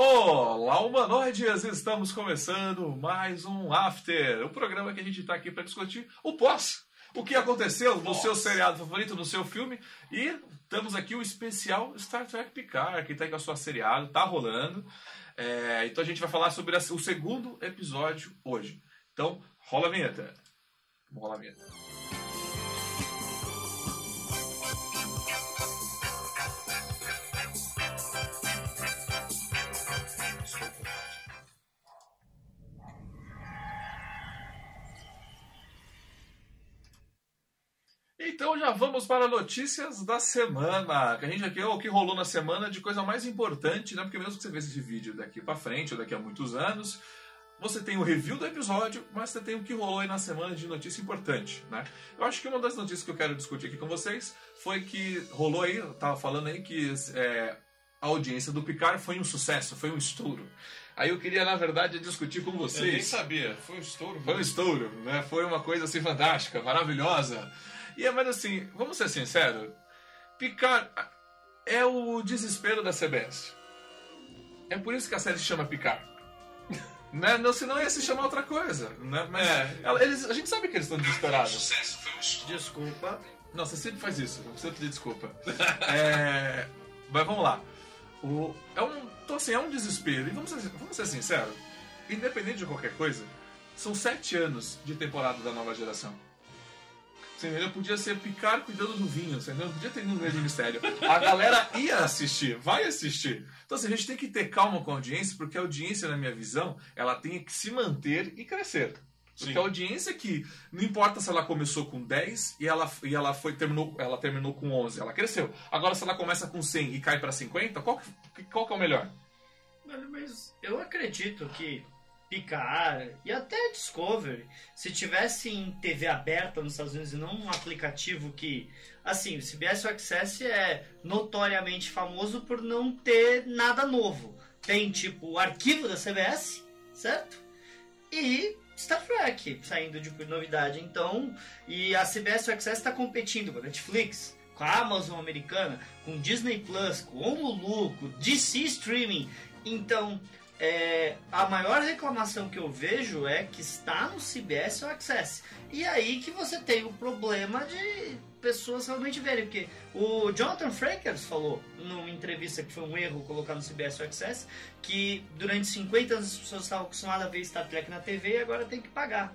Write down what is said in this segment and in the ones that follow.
Olá, humanoides! Estamos começando mais um After, o programa que a gente está aqui para discutir o pós. O que aconteceu no seu seriado favorito, no seu filme. E temos aqui o especial Star Trek Picard, que está aí com a sua seriado, tá rolando. É, então a gente vai falar sobre o segundo episódio hoje. Então, rola a vinheta. Rolar a vinheta. Então já vamos para notícias da semana. Que a gente aqui o que rolou na semana de coisa mais importante, né? Porque mesmo que você veja esse vídeo daqui para frente ou daqui a muitos anos, você tem o review do episódio, mas você tem o que rolou aí na semana de notícia importante, né? Eu acho que uma das notícias que eu quero discutir aqui com vocês foi que rolou aí, eu tava falando aí que é, a audiência do Picard foi um sucesso, foi um estouro. Aí eu queria, na verdade, discutir com vocês. Eu nem sabia, foi um estouro. Foi um estouro, né? Foi uma coisa assim fantástica, maravilhosa. E é, mas assim, vamos ser sinceros, Picard é o desespero da CBS. É por isso que a série se chama Picard. né? não, senão ia se chamar outra coisa. Né? Mas é. eles, a gente sabe que eles estão desesperados. Desculpa. Você sempre faz isso, não precisa pedir desculpa. é, mas vamos lá. O, é um, então, assim, é um desespero. E vamos ser, vamos ser sinceros, independente de qualquer coisa, são sete anos de temporada da nova geração. Você entendeu? Podia ser Picard cuidando do vinho, você entendeu? Podia ter um grande mistério. A galera ia assistir, vai assistir. Então assim, a gente tem que ter calma com a audiência, porque a audiência, na minha visão, ela tem que se manter e crescer. Porque Sim. a audiência que não importa se ela começou com 10 e ela, e ela foi terminou ela terminou com 11, ela cresceu. Agora se ela começa com 100 e cai para 50, qual, qual que é o melhor? Mas eu acredito que Picard e até Discovery, se tivesse em TV aberta nos Estados Unidos e não um aplicativo que, assim, o CBS Access é notoriamente famoso por não ter nada novo. Tem tipo o arquivo da CBS, certo? E Star Trek saindo de novidade. Então, e a CBS Access está competindo com a Netflix, com a Amazon americana, com Disney Plus, com o Hulu, com DC Streaming. Então, é, a maior reclamação que eu vejo é que está no CBS ou Access. E aí que você tem o problema de pessoas realmente verem. Porque o Jonathan Frakers falou numa entrevista que foi um erro colocar no CBS ou Access que durante 50 anos as pessoas estavam acostumadas a ver Star Trek na TV e agora tem que pagar.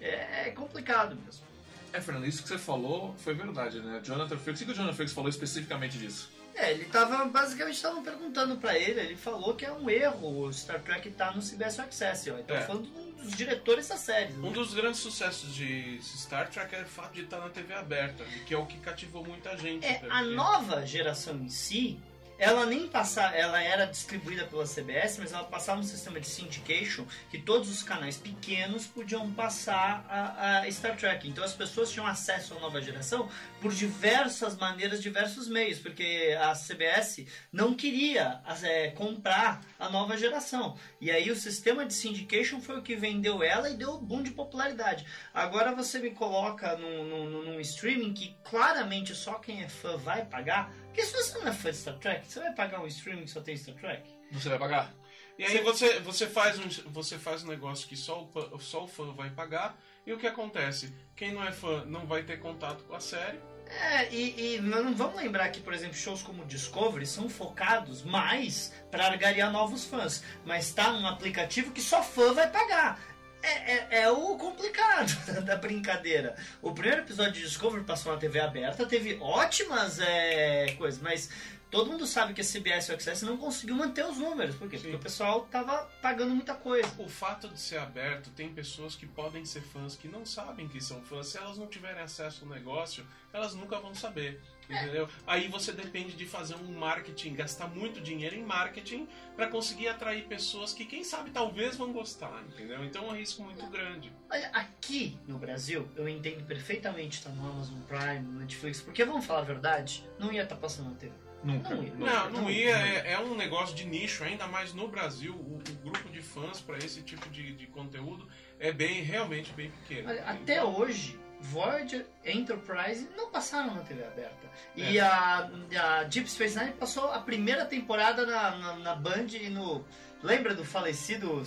É, é complicado mesmo. É, Fernando, isso que você falou foi verdade, né? Jonathan Frakes, o que o Jonathan Frakes falou especificamente disso? É, ele tava, basicamente estavam perguntando para ele, ele falou que é um erro o Star Trek tá no CBS Access, ó. Então é. falando de um dos diretores da série. Né? Um dos grandes sucessos de Star Trek é o fato de estar na TV aberta, que é o que cativou muita gente. É, a nova geração em si, ela nem passava, ela era distribuída pela CBS, mas ela passava um sistema de syndication que todos os canais pequenos podiam passar a, a, Star Trek. Então as pessoas tinham acesso à nova geração por diversas maneiras, diversos meios, porque a CBS não queria é, comprar a nova geração. E aí o sistema de syndication foi o que vendeu ela e deu um boom de popularidade. Agora você me coloca num, num, num streaming que claramente só quem é fã vai pagar porque se você não é fã de Star Trek, você vai pagar um streaming que só tem Star Trek? Você vai pagar? E aí você, você, faz um, você faz um negócio que só o, só o fã vai pagar, e o que acontece? Quem não é fã não vai ter contato com a série. É, e, e não vamos lembrar que, por exemplo, shows como Discovery são focados mais para argariar novos fãs. Mas tá num aplicativo que só fã vai pagar. É, é, é, o complicado da brincadeira. O primeiro episódio de Discovery passou na TV aberta, teve ótimas é, coisas, mas todo mundo sabe que a CBS e o Access não conseguiu manter os números. Por quê? Sim. Porque o pessoal tava pagando muita coisa. O fato de ser aberto, tem pessoas que podem ser fãs que não sabem que são fãs. Se elas não tiverem acesso ao negócio, elas nunca vão saber. Entendeu? Aí você depende de fazer um marketing, gastar muito dinheiro em marketing para conseguir atrair pessoas que, quem sabe, talvez vão gostar, entendeu? Então é um risco muito grande. Olha, aqui no Brasil, eu entendo perfeitamente estar no Amazon Prime, no Netflix, porque vamos falar a verdade, não ia estar tá passando na TV. Nunca. Não, ia. Não, não, ia. É, é, um negócio de nicho, ainda mais no Brasil. O, o grupo de fãs para esse tipo de, de conteúdo é bem, realmente bem pequeno. Olha, até hoje, Voyager Enterprise não passaram na TV aberta. E a, a Deep Space Nine passou a primeira temporada na, na, na Band e no. Lembra do falecido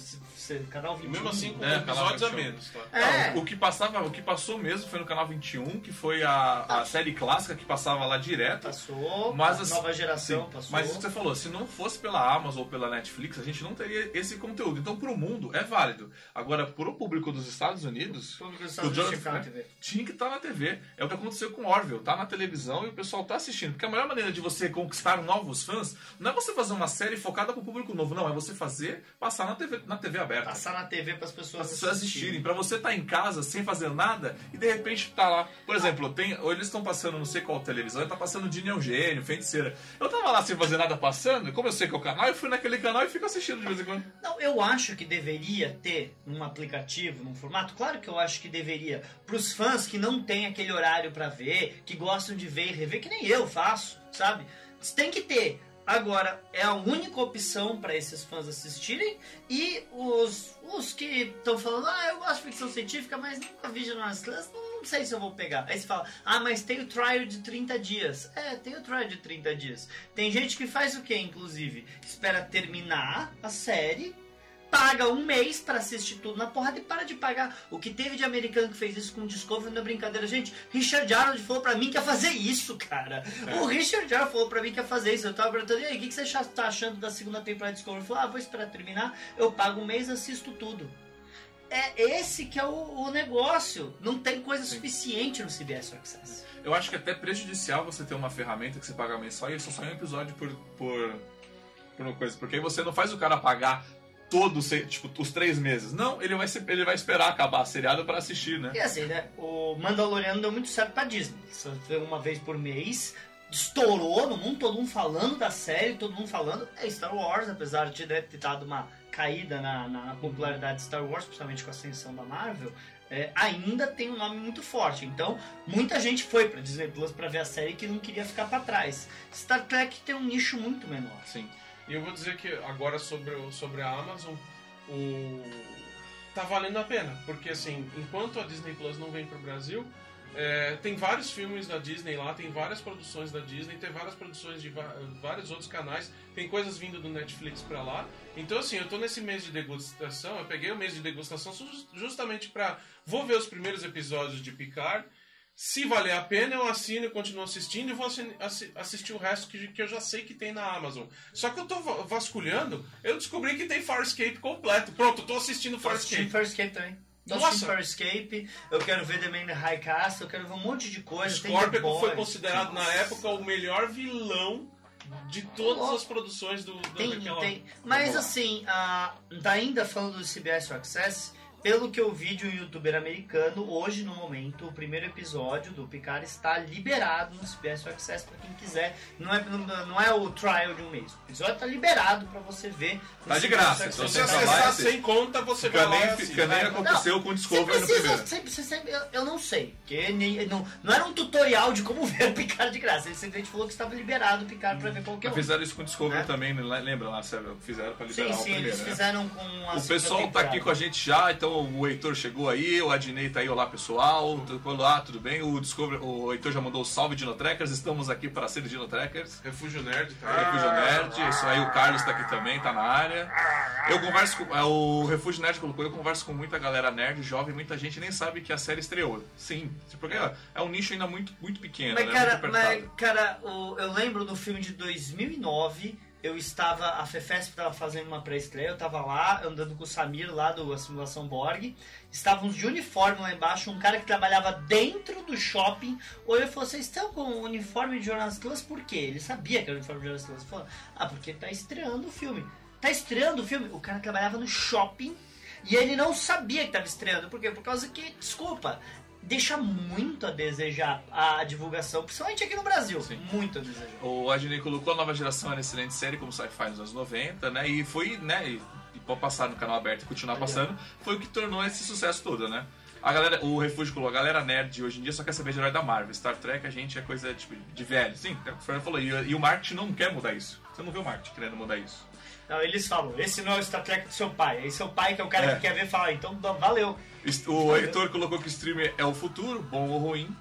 canal E 21? mesmo assim com É, episódios a canal menos, tá? É. Não, o que passava, o que passou mesmo foi no canal 21, que foi a, a série clássica que passava lá direto. Passou, Mas a assim, nova geração sim, passou. Mas isso que você falou, se não fosse pela Amazon ou pela Netflix, a gente não teria esse conteúdo. Então, pro mundo, é válido. Agora, pro público dos Estados Unidos, O público dos Estados Unidos Jonathan- tinha que ficar na TV. É o que aconteceu com Orville. Tá na televisão e o pessoal tá assistindo. Porque a melhor maneira de você conquistar novos fãs não é você fazer uma série focada pro público novo, não. É você fazer passar na TV, na TV aberta. Passar na TV para as pessoas As pessoas assistirem, pra você estar em casa sem fazer nada e de repente tá lá. Por exemplo, tem, eles estão passando, não sei qual televisão, tá passando Dini Eugênio, Feiticeira. Eu tava lá sem fazer nada passando, como eu sei que é o canal, eu fui naquele canal e fico assistindo de vez em quando. Não, eu acho que deveria ter num aplicativo, num formato. Claro que eu acho que deveria. Para os fãs que não têm aquele horário para ver, que gostam de ver e rever, que nem eu faço, sabe? Tem que ter. Agora, é a única opção para esses fãs assistirem e os, os que estão falando, ah, eu gosto de ficção científica, mas nunca vi Jornal Class, não sei se eu vou pegar. Aí você fala, ah, mas tem o trial de 30 dias. É, tem o trial de 30 dias. Tem gente que faz o que, inclusive? Espera terminar a série, paga um mês pra assistir tudo na porrada e para de pagar. O que teve de americano que fez isso com o Discovery não é brincadeira, gente. Richard Arnold falou pra mim que ia fazer isso, cara. O Richard Arnold falou pra mim que ia fazer isso. Eu tava perguntando, e aí, o que que você tá achando da segunda temporada de Discovery? Ele falou, ah, vou esperar terminar, eu pago um mês assisto tudo. É esse que é o, o negócio. Não tem coisa suficiente no CBS Access. Eu acho que é até prejudicial você ter uma ferramenta que você paga mensal e só sai um episódio por, por, por uma coisa. Porque aí você não faz o cara pagar todos, tipo, os três meses. Não, ele vai, ser, ele vai esperar acabar a seriado pra assistir, né? E assim, né? O Mandaloriano deu muito certo pra Disney. Só foi uma vez por mês. Estourou no mundo, todo mundo falando da série, todo mundo falando. É Star Wars, apesar de né, ter dado uma caída na, na- na popularidade de Star Wars, principalmente com a ascensão da Marvel, é, ainda tem um nome muito forte. Então, muita gente foi pra Disney Plus pra ver a série que não queria ficar pra trás. Star Trek tem um nicho muito menor. Sim. E eu vou dizer que agora sobre, sobre a Amazon, o... tá valendo a pena. Porque assim, enquanto a Disney Plus não vem pro Brasil, é, tem vários filmes da Disney lá, tem várias produções da Disney, tem várias produções de vários outros canais, tem coisas vindo do Netflix pra lá. Então assim, eu tô nesse mês de degustação, eu peguei o mês de degustação ju- justamente pra. Vou ver os primeiros episódios de Picard. Se valer a pena, eu assino e continuo assistindo e vou assi- assi- assistir o resto que, que eu já sei que tem na Amazon. Só que eu tô va- vasculhando, eu descobri que tem Farscape completo. Pronto, eu tô assistindo Tô assistindo Farscape. Farscape também. Tô Nossa! Farscape, eu quero ver The Man in High Castle, eu quero ver um monte de coisa. Scorpion foi considerado na época o melhor vilão de todas as produções do, do Tem, daquela... tem. Mas assim, ah, tá ainda falando do CBS Access, pelo que eu vi de um youtuber americano, hoje no momento, o primeiro episódio do Picard está liberado no CBS Access pra quem quiser. Não é, não, não é o trial de um mês. O episódio tá liberado pra você ver. Tá de graça, então Se você lá acessar sem conta, você Fica vai lá nem, assiste. fica nem aconteceu com o Você Discovery no primeiro. você, você eu, eu não sei, porque nem- não, não era um tutorial de como ver o Picard de graça. Ele simplesmente falou que estava liberado o Picard pra ver qualquer um. fizeram isso com o Discovery Né? também, né? lembra lá? Fizeram pra Sim, liberar o sim, primeiro, eles né? fizeram com a O pessoal tá aqui com a gente já, então o Heitor chegou aí, o Adnei tá aí, olá pessoal, olá, tudo bem? O, Discovery, o Heitor já mandou o salve Dinotrackers, estamos aqui para ser Dinotrackers. Refúgio Nerd, tá? Refúgio Nerd, isso aí, o Carlos tá aqui também, tá na área. Eu converso com. é, O Refúgio Nerd colocou, eu converso com muita galera nerd, jovem, muita gente nem sabe que a série estreou. Sim, porque é um nicho ainda muito, muito pequeno, Mas, né? cara, muito mas, cara o- eu lembro do filme de 2009. Eu estava, a FEFESP estava fazendo uma pré-estreia, eu estava lá, andando com o Samir lá do Simulação Borg. Estávamos de uniforme lá embaixo, um cara que trabalhava dentro do shopping olhou e falou: Vocês estão com o uniforme de Jonas Class por quê? Ele sabia que era o uniforme de Jonas Class. Ele falou: Ah, porque tá estreando o filme. Tá estreando o filme? O cara trabalhava no shopping e ele não sabia que estava estreando. Por quê? Por causa que, desculpa, deixa muito a desejar a divulgação, principalmente aqui no Brasil. Sim. Muito a desejar. O Adnei colocou a nova geração era excelente série, como sci-fi nos anos 90, né? E foi, né? E, e pode passar no canal aberto e continuar passando, foi o que tornou esse sucesso todo, né? A galera, o Refúgio colocou, a galera nerd hoje em dia só quer saber de herói da Marvel. Star Trek a gente é coisa tipo, de velho. Sim, é o que o Fernando falou. E, e o marketing não quer mudar isso. Você não vê o marketing querendo mudar isso. Não, eles falam: Esse não é o Star Trek do seu pai. Aí seu pai, que é o cara É. que quer ver, fala: Então valeu. O Heitor colocou que o streamer é o futuro, bom ou ruim.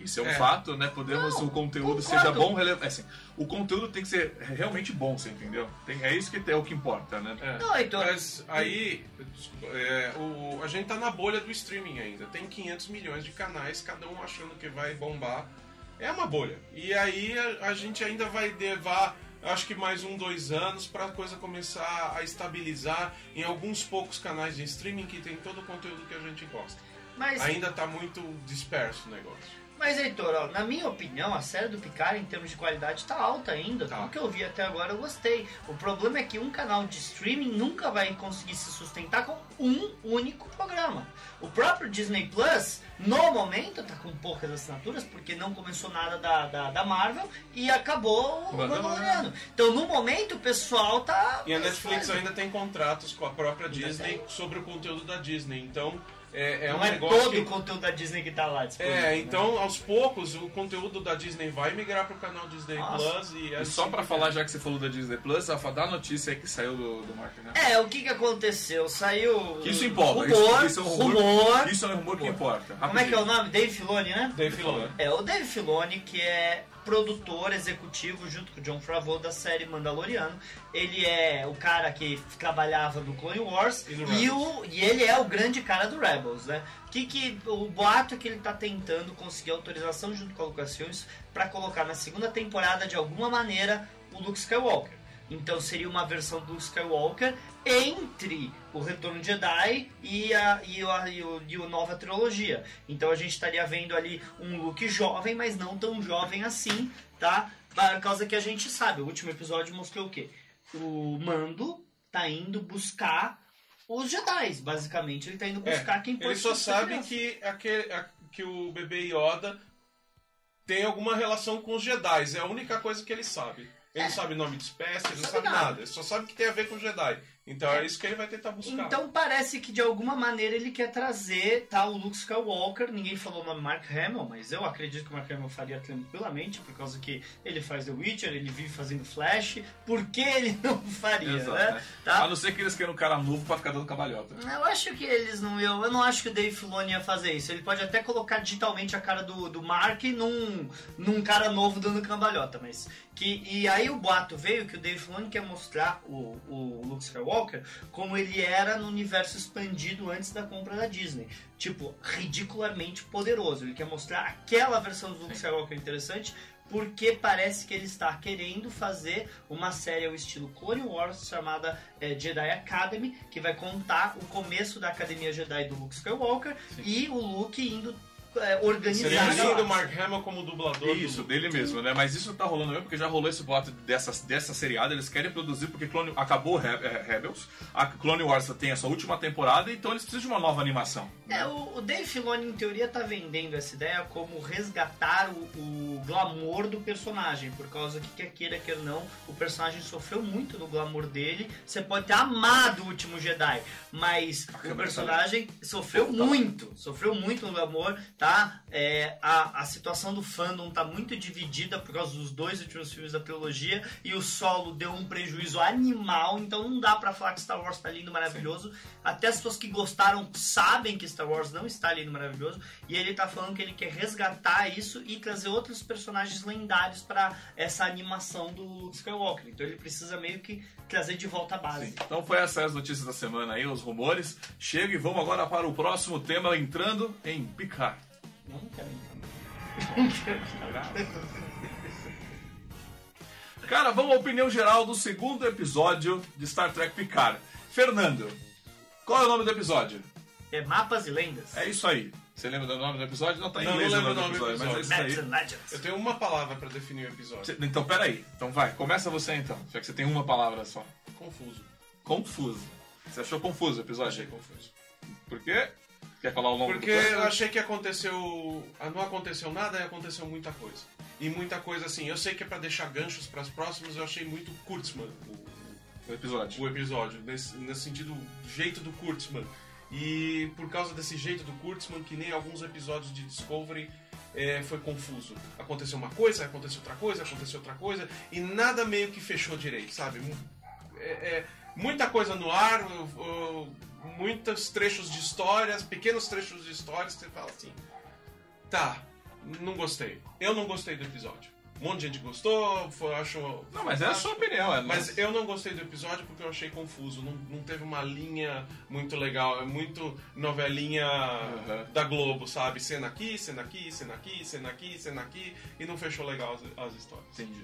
Isso é um É. fato, né? Podemos Não, o conteúdo concordo. seja bom, relevante. Assim, o conteúdo tem que ser realmente bom, você entendeu? Tem- é isso que é o que importa, né? É. Não, então. Mas aí, desculpa, é, o, a gente tá na bolha do streaming ainda. Tem 500 milhões de canais, cada um achando que vai bombar. É uma bolha. E aí a, a gente ainda vai levar, acho que mais um, dois anos pra coisa começar a estabilizar em alguns poucos canais de streaming que tem todo o conteúdo que a gente gosta. Mas, Ainda tá muito disperso o negócio. Mas Heitor, ó, na minha opinião, a série do Picard, em termos de qualidade, tá alta ainda. Tá. Tudo que eu vi até agora eu gostei. O problema é que um canal de streaming nunca vai conseguir se sustentar com um único programa. O próprio Disney Plus, no momento, tá com poucas assinaturas, porque não começou nada da, da, da Marvel e acabou o Mandaloriano. Então, no momento, o pessoal tá. E a Netflix ainda tem contratos com a própria Ainda Disney sobre o conteúdo da Disney. Então, é, é não um é todo que... o conteúdo da Disney que tá lá disponível. É, né? então aos poucos o conteúdo da Disney vai migrar pro canal Disney Nossa. Plus e, E assim só pra por falar, já que você falou da Disney Plus, Rafa, dá a notícia aí que saiu do, do Mark Hamill. É, o que que aconteceu? Saiu. Isso empolga, Rumor, isso- isso é um rumor. rumor. Isso é um rumor que importa. Como é que é o nome? Dave Filoni, né? Dave Filoni. É, o Dave Filoni, que é produtor executivo junto com o John Favreau da série Mandaloriano. Ele é o cara que trabalhava no Clone Wars E e, o, e ele é o grande cara do Rebels, né? Que, que o boato é que ele tá tentando conseguir autorização junto com a Lucasfilms para colocar na segunda temporada de alguma maneira o Luke Skywalker. Então seria uma versão do Skywalker entre o Retorno de Jedi e a, e, a, e, o, e nova trilogia. Então a gente estaria vendo ali um Luke jovem, mas não tão jovem assim, tá? Por causa que a gente sabe, o último episódio mostrou o quê? O Mando tá indo buscar os Jedi, basicamente. Ele tá indo É, buscar quem pode Ele só sabe que, aquele, a- que o bebê Yoda tem alguma relação com os Jedi. É a única coisa que ele sabe. Ele não sabe nome de espécie, ele não Sabe nada. Ele só sabe que tem a ver com Jedi. Então é, isso que ele vai tentar buscar. Então parece que de alguma maneira ele quer trazer tá, o Luke Skywalker. Ninguém falou o nome Mark Hamill, mas eu acredito que o Mark Hamill faria tranquilamente, por causa que ele faz The Witcher, ele vive fazendo Flash. Por que ele não faria, Exato, né? né? Tá? A não ser que eles queiram um cara novo pra ficar dando cabalhota. Eu acho que eles não. Eu, eu não acho que o Dave Filoni ia fazer isso. Ele pode até colocar digitalmente a cara do, do Mark num, num cara novo dando cambalhota, mas. Que, e aí o boato veio que o Dave Filoni quer mostrar o, o Luke Skywalker como ele era no universo expandido antes da compra da Disney. Tipo, ridiculamente poderoso. Ele quer mostrar aquela versão do Luke Skywalker interessante. Porque parece que ele está querendo fazer uma série ao estilo Clone Wars chamada é, Jedi Academy, que vai contar o começo da Academia Jedi do Luke Skywalker e o Luke indo é, organizar. Seria o Mark Hamill como dublador. Isso, do... dele mesmo, né? Mas isso tá rolando mesmo, porque já rolou esse boato dessa, dessa seriada, eles querem produzir, porque Clone, acabou Re- Rebels, a Clone Wars tem a sua última temporada, então eles precisam de uma nova animação. É, o, o Dave Filoni, em teoria, tá vendendo essa ideia como resgatar o, o glamour do personagem, por causa que, quer queira, quer não, o personagem sofreu muito no glamour dele. Você pode ter amado o último Jedi, mas o personagem sofreu muito, sofreu muito no glamour, tá? É, a, a situação do fandom tá muito dividida por causa dos dois últimos filmes da trilogia, e o solo deu um prejuízo animal, então não dá pra falar que Star Wars tá lindo, maravilhoso. Até as pessoas que gostaram sabem que Star Wars não está lindo, maravilhoso. E ele tá falando que ele quer resgatar isso e trazer outros personagens lendários para essa animação do Luke Skywalker. Então ele precisa meio que trazer de volta a base. Sim. Então foi essas as notícias da semana aí, os rumores. Chega e vamos agora para o próximo tema, entrando em Picard. Não. Não quero entrar. Cara, vamos à opinião geral do segundo episódio de Star Trek Picard. Fernando, qual é o nome do episódio? É mapas e lendas. É isso aí. Você lembra do nome do episódio? Não tá em Não, inglês não o lembro nome do o nome episódio, do mas é Maps isso aí. and Legends. Eu tenho uma palavra pra definir o episódio. Então, peraí. Então vai, começa você então, já que você tem uma palavra só. Confuso. Confuso. Você achou confuso o episódio? Achei confuso. Por quê? Quer falar o nome Porque do eu achei que aconteceu. ah, Não aconteceu nada e aconteceu muita coisa. E muita coisa assim. Eu sei que é pra deixar ganchos pras próximas, eu achei muito Kurtzman o, O episódio. o episódio. Nesse, nesse sentido, do jeito do Kurtzman. E por causa desse jeito do Kurtzman, que nem alguns episódios de Discovery. é, foi confuso. Aconteceu uma coisa, aconteceu outra coisa, aconteceu outra coisa, e nada meio que fechou direito, sabe? É, é, muita coisa no ar, muitos trechos de histórias, pequenos trechos de histórias você fala assim, tá, não gostei. Eu não gostei do episódio. Um monte de gente gostou, foi, achou. Não, mas é a sua opinião, é. Mas eu não gostei do episódio porque eu achei confuso. Não, não teve uma linha muito legal. É muito novelinha Uhum. da Globo, sabe? Cena aqui, cena aqui, cena aqui, cena aqui, cena aqui. E não fechou legal as, as histórias. Entendi.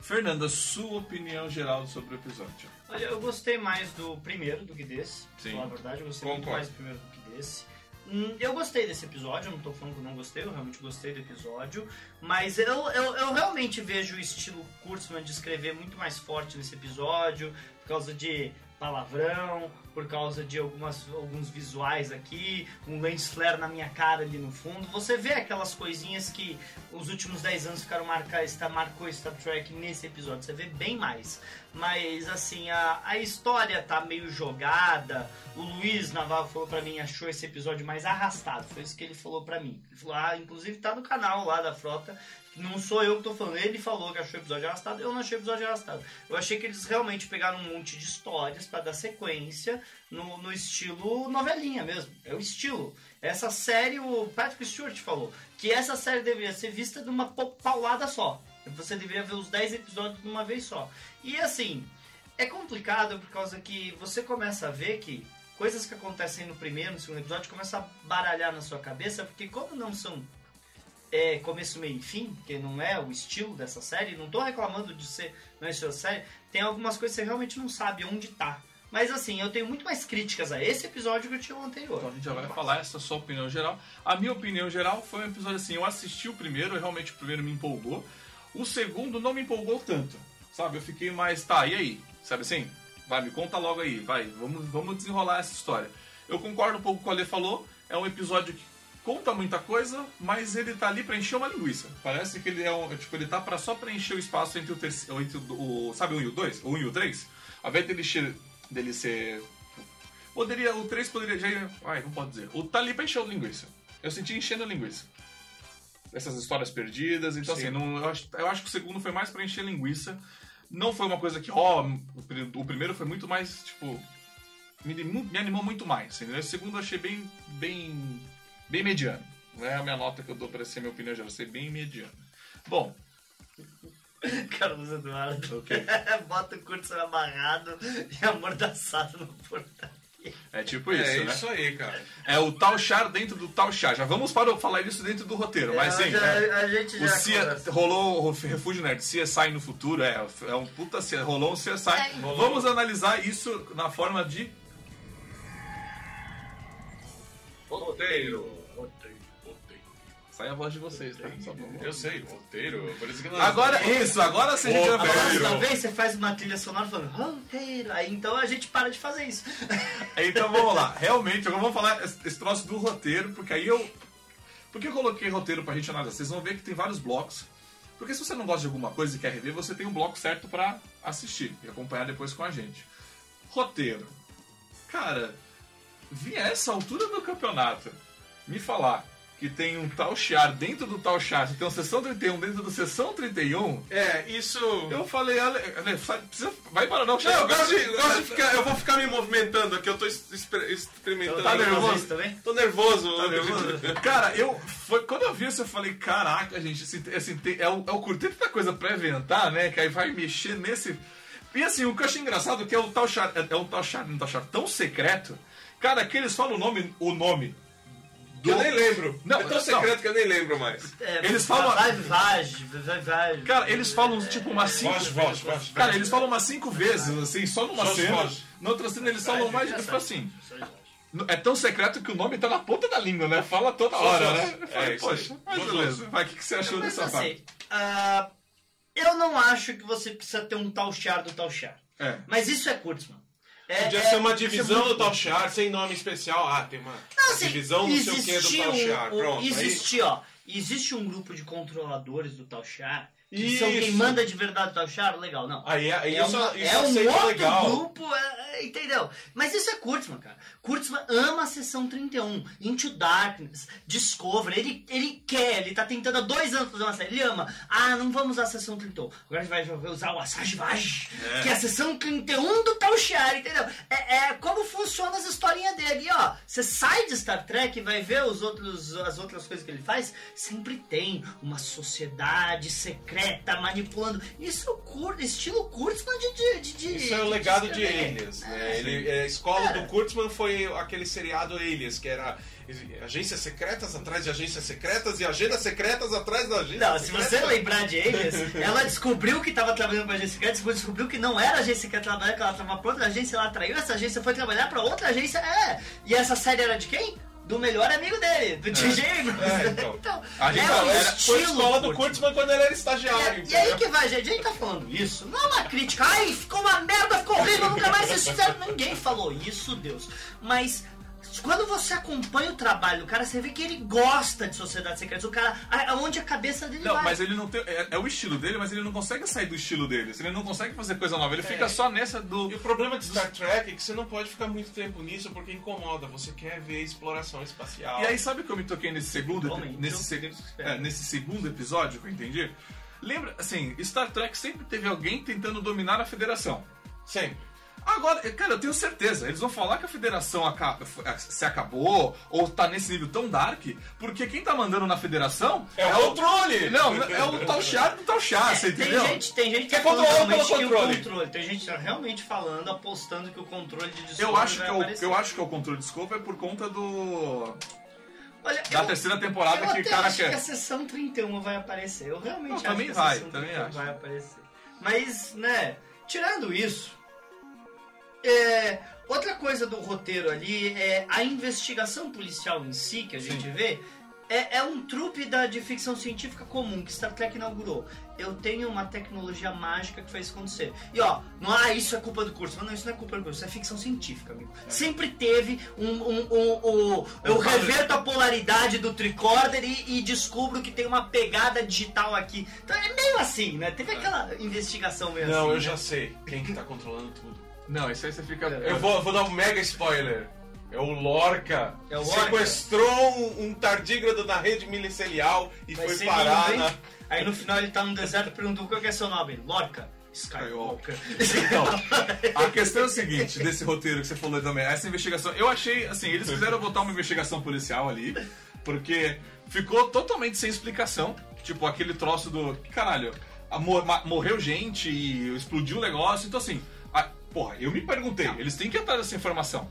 Fernanda, sua opinião geral sobre o episódio. Olha, eu gostei mais do primeiro do que desse. Sim. Falar a verdade, eu gostei muito Concordo. mais do primeiro do que desse. Hum, Eu gostei desse episódio, não tô falando que não gostei, eu realmente gostei do episódio. Mas eu, eu, eu realmente vejo o estilo Kurtzman de escrever muito mais forte nesse episódio, por causa de palavrão, por causa de algumas, alguns visuais aqui, um lens flare na minha cara ali no fundo. Você vê aquelas coisinhas que os últimos 10 anos ficaram marcar, está, marcou Star Trek nesse episódio. Você vê bem mais. Mas assim, a, a história tá meio jogada. O Luiz Navarro falou pra mim, achou esse episódio mais arrastado. Foi isso que ele falou pra mim. Ele falou, ah, inclusive tá no canal lá da Frota. Não sou eu que tô falando, ele falou que achou o episódio arrastado, eu não achei o episódio arrastado. Eu achei que eles realmente pegaram um monte de histórias pra dar sequência no, no estilo novelinha mesmo. É o estilo. Essa série, o Patrick Stewart falou que essa série deveria ser vista de uma pa- paulada só. Você deveria ver os 10 episódios de uma vez só. E assim, é complicado por causa que você começa a ver que coisas que acontecem no primeiro, no segundo episódio, começam a baralhar na sua cabeça, porque como não são é, começo, meio e fim, que não é o estilo dessa série, não tô reclamando de ser não é série, tem algumas coisas que você realmente não sabe onde tá. Mas assim, eu tenho muito mais críticas a esse episódio que eu tinha o anterior. Então a gente já vai falar essa sua opinião geral. A minha opinião geral foi um episódio assim, eu assisti o primeiro, realmente o primeiro me empolgou. O segundo não me empolgou tanto, sabe? Eu fiquei mais, tá, e aí? Sabe assim? Vai, me conta logo aí, vai, vamos, vamos desenrolar essa história. Eu concordo um pouco com o que o Ale falou, é um episódio que conta muita coisa, mas ele tá ali pra encher uma linguiça. Parece que ele é um, tipo, ele tá pra só preencher o espaço entre o terceiro, entre o, o- sabe o 1 e o 2? O 1 e o 3? Ao invés dele, dele ser Poderia, o 3 poderia já. Ai, não pode dizer. O tá ali pra encher o linguiça. Eu senti enchendo a linguiça. Essas histórias perdidas. Então, Sim. assim, não, eu, acho, eu acho que o segundo foi mais pra encher linguiça. Não foi uma coisa que, ó, o, pri- o primeiro foi muito mais, tipo. Me, me animou muito mais. Entendeu? O segundo eu achei bem. bem. Bem mediano. Não é a minha nota que eu dou pra ser minha opinião geral, ser bem mediano. Bom, Carlos Eduardo. Ok. Bota o curso amarrado e amordaçado no portal. é tipo isso, é né? isso aí, cara. É o tal char dentro do tal char. Já vamos para falar isso dentro do roteiro, mas sim. já- é. a gente já O CIA, rolou o Refúgio Nerd, CSI no futuro, é, é um puta CIA, rolou um CSI. É. Vamos analisar isso na forma de. Roteiro. Sai a voz de vocês, tá? Só pra- Eu sei, roteiro. Por isso que nós- Agora, isso, agora sim a gente vai próxima vez você faz uma trilha sonora falando roteiro, aí então a gente para de fazer isso. Então vamos lá, realmente, agora vamos falar esse troço do roteiro, porque aí eu. Por que eu coloquei roteiro pra gente analisar? Vocês vão ver que tem vários blocos. Porque se você não gosta de alguma coisa e quer rever, você tem um bloco certo pra assistir e acompanhar depois com a gente. Roteiro. Cara, vi a essa altura do campeonato me falar que tem um tal char dentro do tal char, tem um sessão 31 dentro do sessão 31, É, isso. eu falei, Ale, Ale, precisa, vai para não, Não, eu gosto de, gosto de ficar. Eu vou ficar me movimentando aqui, eu tô experimentando. Tá nervoso? também? Tô nervoso. Tá nervoso? Cara, eu. Foi, quando eu vi isso, eu falei, caraca, gente, assim, assim, tem- é, o, é o tanta coisa pra inventar, né? Que aí vai mexer nesse. E assim, o que eu achei engraçado é que é o tal char, é, é um tal char, um tal char tão secreto. Cara, que eles falam o nome. O nome. Que eu nem lembro. Não, é tão não. secreto que eu nem lembro mais. É, Eles falam- Vai, vai, vai, vai. Cara, eles falam tipo umas cinco. Voz, voz, voz. Cara, eles falam umas cinco vezes, assim, só numa Voz, cena. voz. Na outra cena eles falam mais. Falo assim. É tão secreto que o nome tá na ponta da língua, né? Fala toda hora, né? Eu falei, É, isso aí. poxa, mas beleza. Vai, o que, que você achou Mas dessa parte? assim, ah, eu não acho que você precisa ter um tal char do tal char. É. Mas isso é Kurtzman. É, Podia é- ser uma é divisão muito do tal char, sem nome especial. Ah, tem uma Não, assim, divisão não sei o que do existe tal um- char. um- Pronto. aí- Existe, ó. Existe um grupo de controladores do tal char. Que são quem Isso. manda de verdade o tal char, legal, não. Aí, aí é, isso, uma- isso é um aceito outro legal. grupo, é, é, entendeu? Mas isso é Kurtzman, cara. Kurtzman ama a sessão 31, Into Darkness, Discovery. Ele, ele quer, ele tá tentando há dois anos fazer uma série. Ele ama. Ah, não vamos usar a sessão 31. Agora a gente vai usar o Asajj Vaj, É. que é a sessão 31 do Tal Shiar, entendeu? É, é como funcionam as historinhas dele. E ó, você sai de Star Trek e vai ver os outros, as outras coisas que ele faz, sempre tem uma sociedade secreta manipulando. Isso é o Kur- estilo Kurtzman de, de, de, de- Isso é o legado de. Alias, né? Ele, a escola Cara. do Kurtzman foi aquele seriado Alias, que era agências secretas atrás de agências secretas e agendas secretas atrás da agência Não, se você lembrar de Alias, ela descobriu que estava trabalhando para agência secreta, depois descobriu que não era a agência que ela trabalhava, que ela estava para outra agência, ela traiu essa agência, foi trabalhar para outra agência, é. E essa série era de quem? Do melhor amigo dele, do TJ Abrams. É, então. então, A gente é um era- Foi escola do. Kurtzman quando ele era estagiário. E, e aí que vai, gente, a gente tá falando isso, não é uma crítica, ai, ficou uma merda, ficou horrível, nunca mais isso. Ninguém falou isso, Deus. Mas quando você acompanha o trabalho do cara, você vê que ele gosta de sociedade secreta. O cara, aonde a cabeça dele Não, vai. mas ele não tem. É, é o estilo dele, mas ele não consegue sair do estilo dele. Ele não consegue fazer coisa nova. Ele fica só nessa do. E o problema de Star Trek é que você não pode ficar muito tempo nisso porque incomoda. Você quer ver exploração espacial. E aí, sabe que eu me toquei nesse segundo, nesse, se- é, nesse segundo episódio que eu entendi? Lembra, assim, Star Trek sempre teve alguém tentando dominar a federação. Sempre. Agora, cara, eu tenho certeza, eles vão falar que a federação aca- se acabou ou tá nesse nível tão dark, porque quem tá mandando na federação É o controle! Não, é o tal char do tal char, você É, tem entendeu? gente, tem gente Que é tá falando realmente pelo que controle. o controle. Tem gente realmente falando, apostando que o controle de Discovery Eu acho, que vai é o, aparecer. eu acho que é o controle de scope é por conta do. Olha, Da eu- terceira temporada eu que o cara acho quer. que a sessão 31 vai aparecer. Eu realmente Não, acho também que a vai, sessão também 31 acho. vai aparecer. Mas, né, tirando isso, é, outra coisa do roteiro ali é a investigação policial em si, que a gente vê, é, é um trupe da, de ficção científica comum que Star Trek inaugurou. Eu tenho uma tecnologia mágica que faz isso acontecer. E ó, não, ah, isso é culpa do curso. Não, isso não é culpa do curso, isso é ficção científica, amigo. Sempre teve um. um, um, um- eu reverto a polaridade do tricorder e, e descubro que tem uma pegada digital aqui. Então é meio assim, né? Teve aquela investigação meio Não, assim. eu né? já sei quem que tá controlando tudo. Não, isso aí você fica. Eu vou, vou dar um mega spoiler. É o Lorca. É o Lorca. Sequestrou um, um tardígrado na rede milicelial e Vai foi parar lindo, na... Aí no final ele tá no deserto e perguntou qual é seu nome. Lorca. Skywalker. Então, a questão é o seguinte, desse roteiro que você falou também, essa investigação, eu achei, assim, eles fizeram botar uma investigação policial ali, porque ficou totalmente sem explicação, tipo, aquele troço do, caralho, a morreu gente e explodiu o negócio, então assim, porra, eu me perguntei, eles têm que ir atrás dessa informação.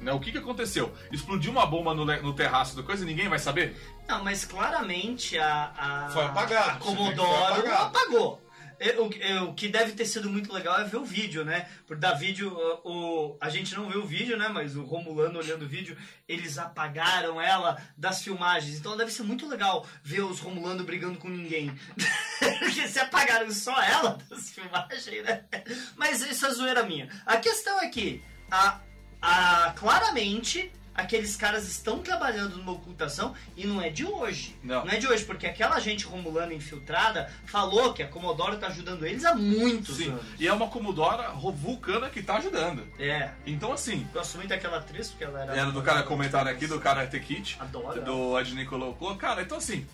Né, o que, que aconteceu? Explodiu uma bomba no, no terraço do coisa e ninguém vai saber? Não, mas claramente a, a, Foi apagado, a Commodore apagado. apagou. É, O, é, o que deve ter sido muito legal é ver o vídeo, né? Por dar vídeo, o, a gente não vê o vídeo, né? Mas o Romulano olhando o vídeo, eles apagaram ela das filmagens. Então deve ser muito legal ver os Romulano brigando com ninguém. Porque se apagaram só ela das filmagens, né? Mas isso é zoeira minha. A questão é que, a, a, claramente, aqueles caras estão trabalhando numa ocultação e não é de hoje. Não. é de hoje, porque aquela gente romulana infiltrada falou que a Commodore tá ajudando eles há muitos Sim, anos. e é uma Commodore ro- vulcana que tá ajudando. É. Então assim, Gosto muito daquela atriz, porque ela era. era do cara comentário aqui, do Karate Kid. Adoro. do Ed colocou. Cara, então assim,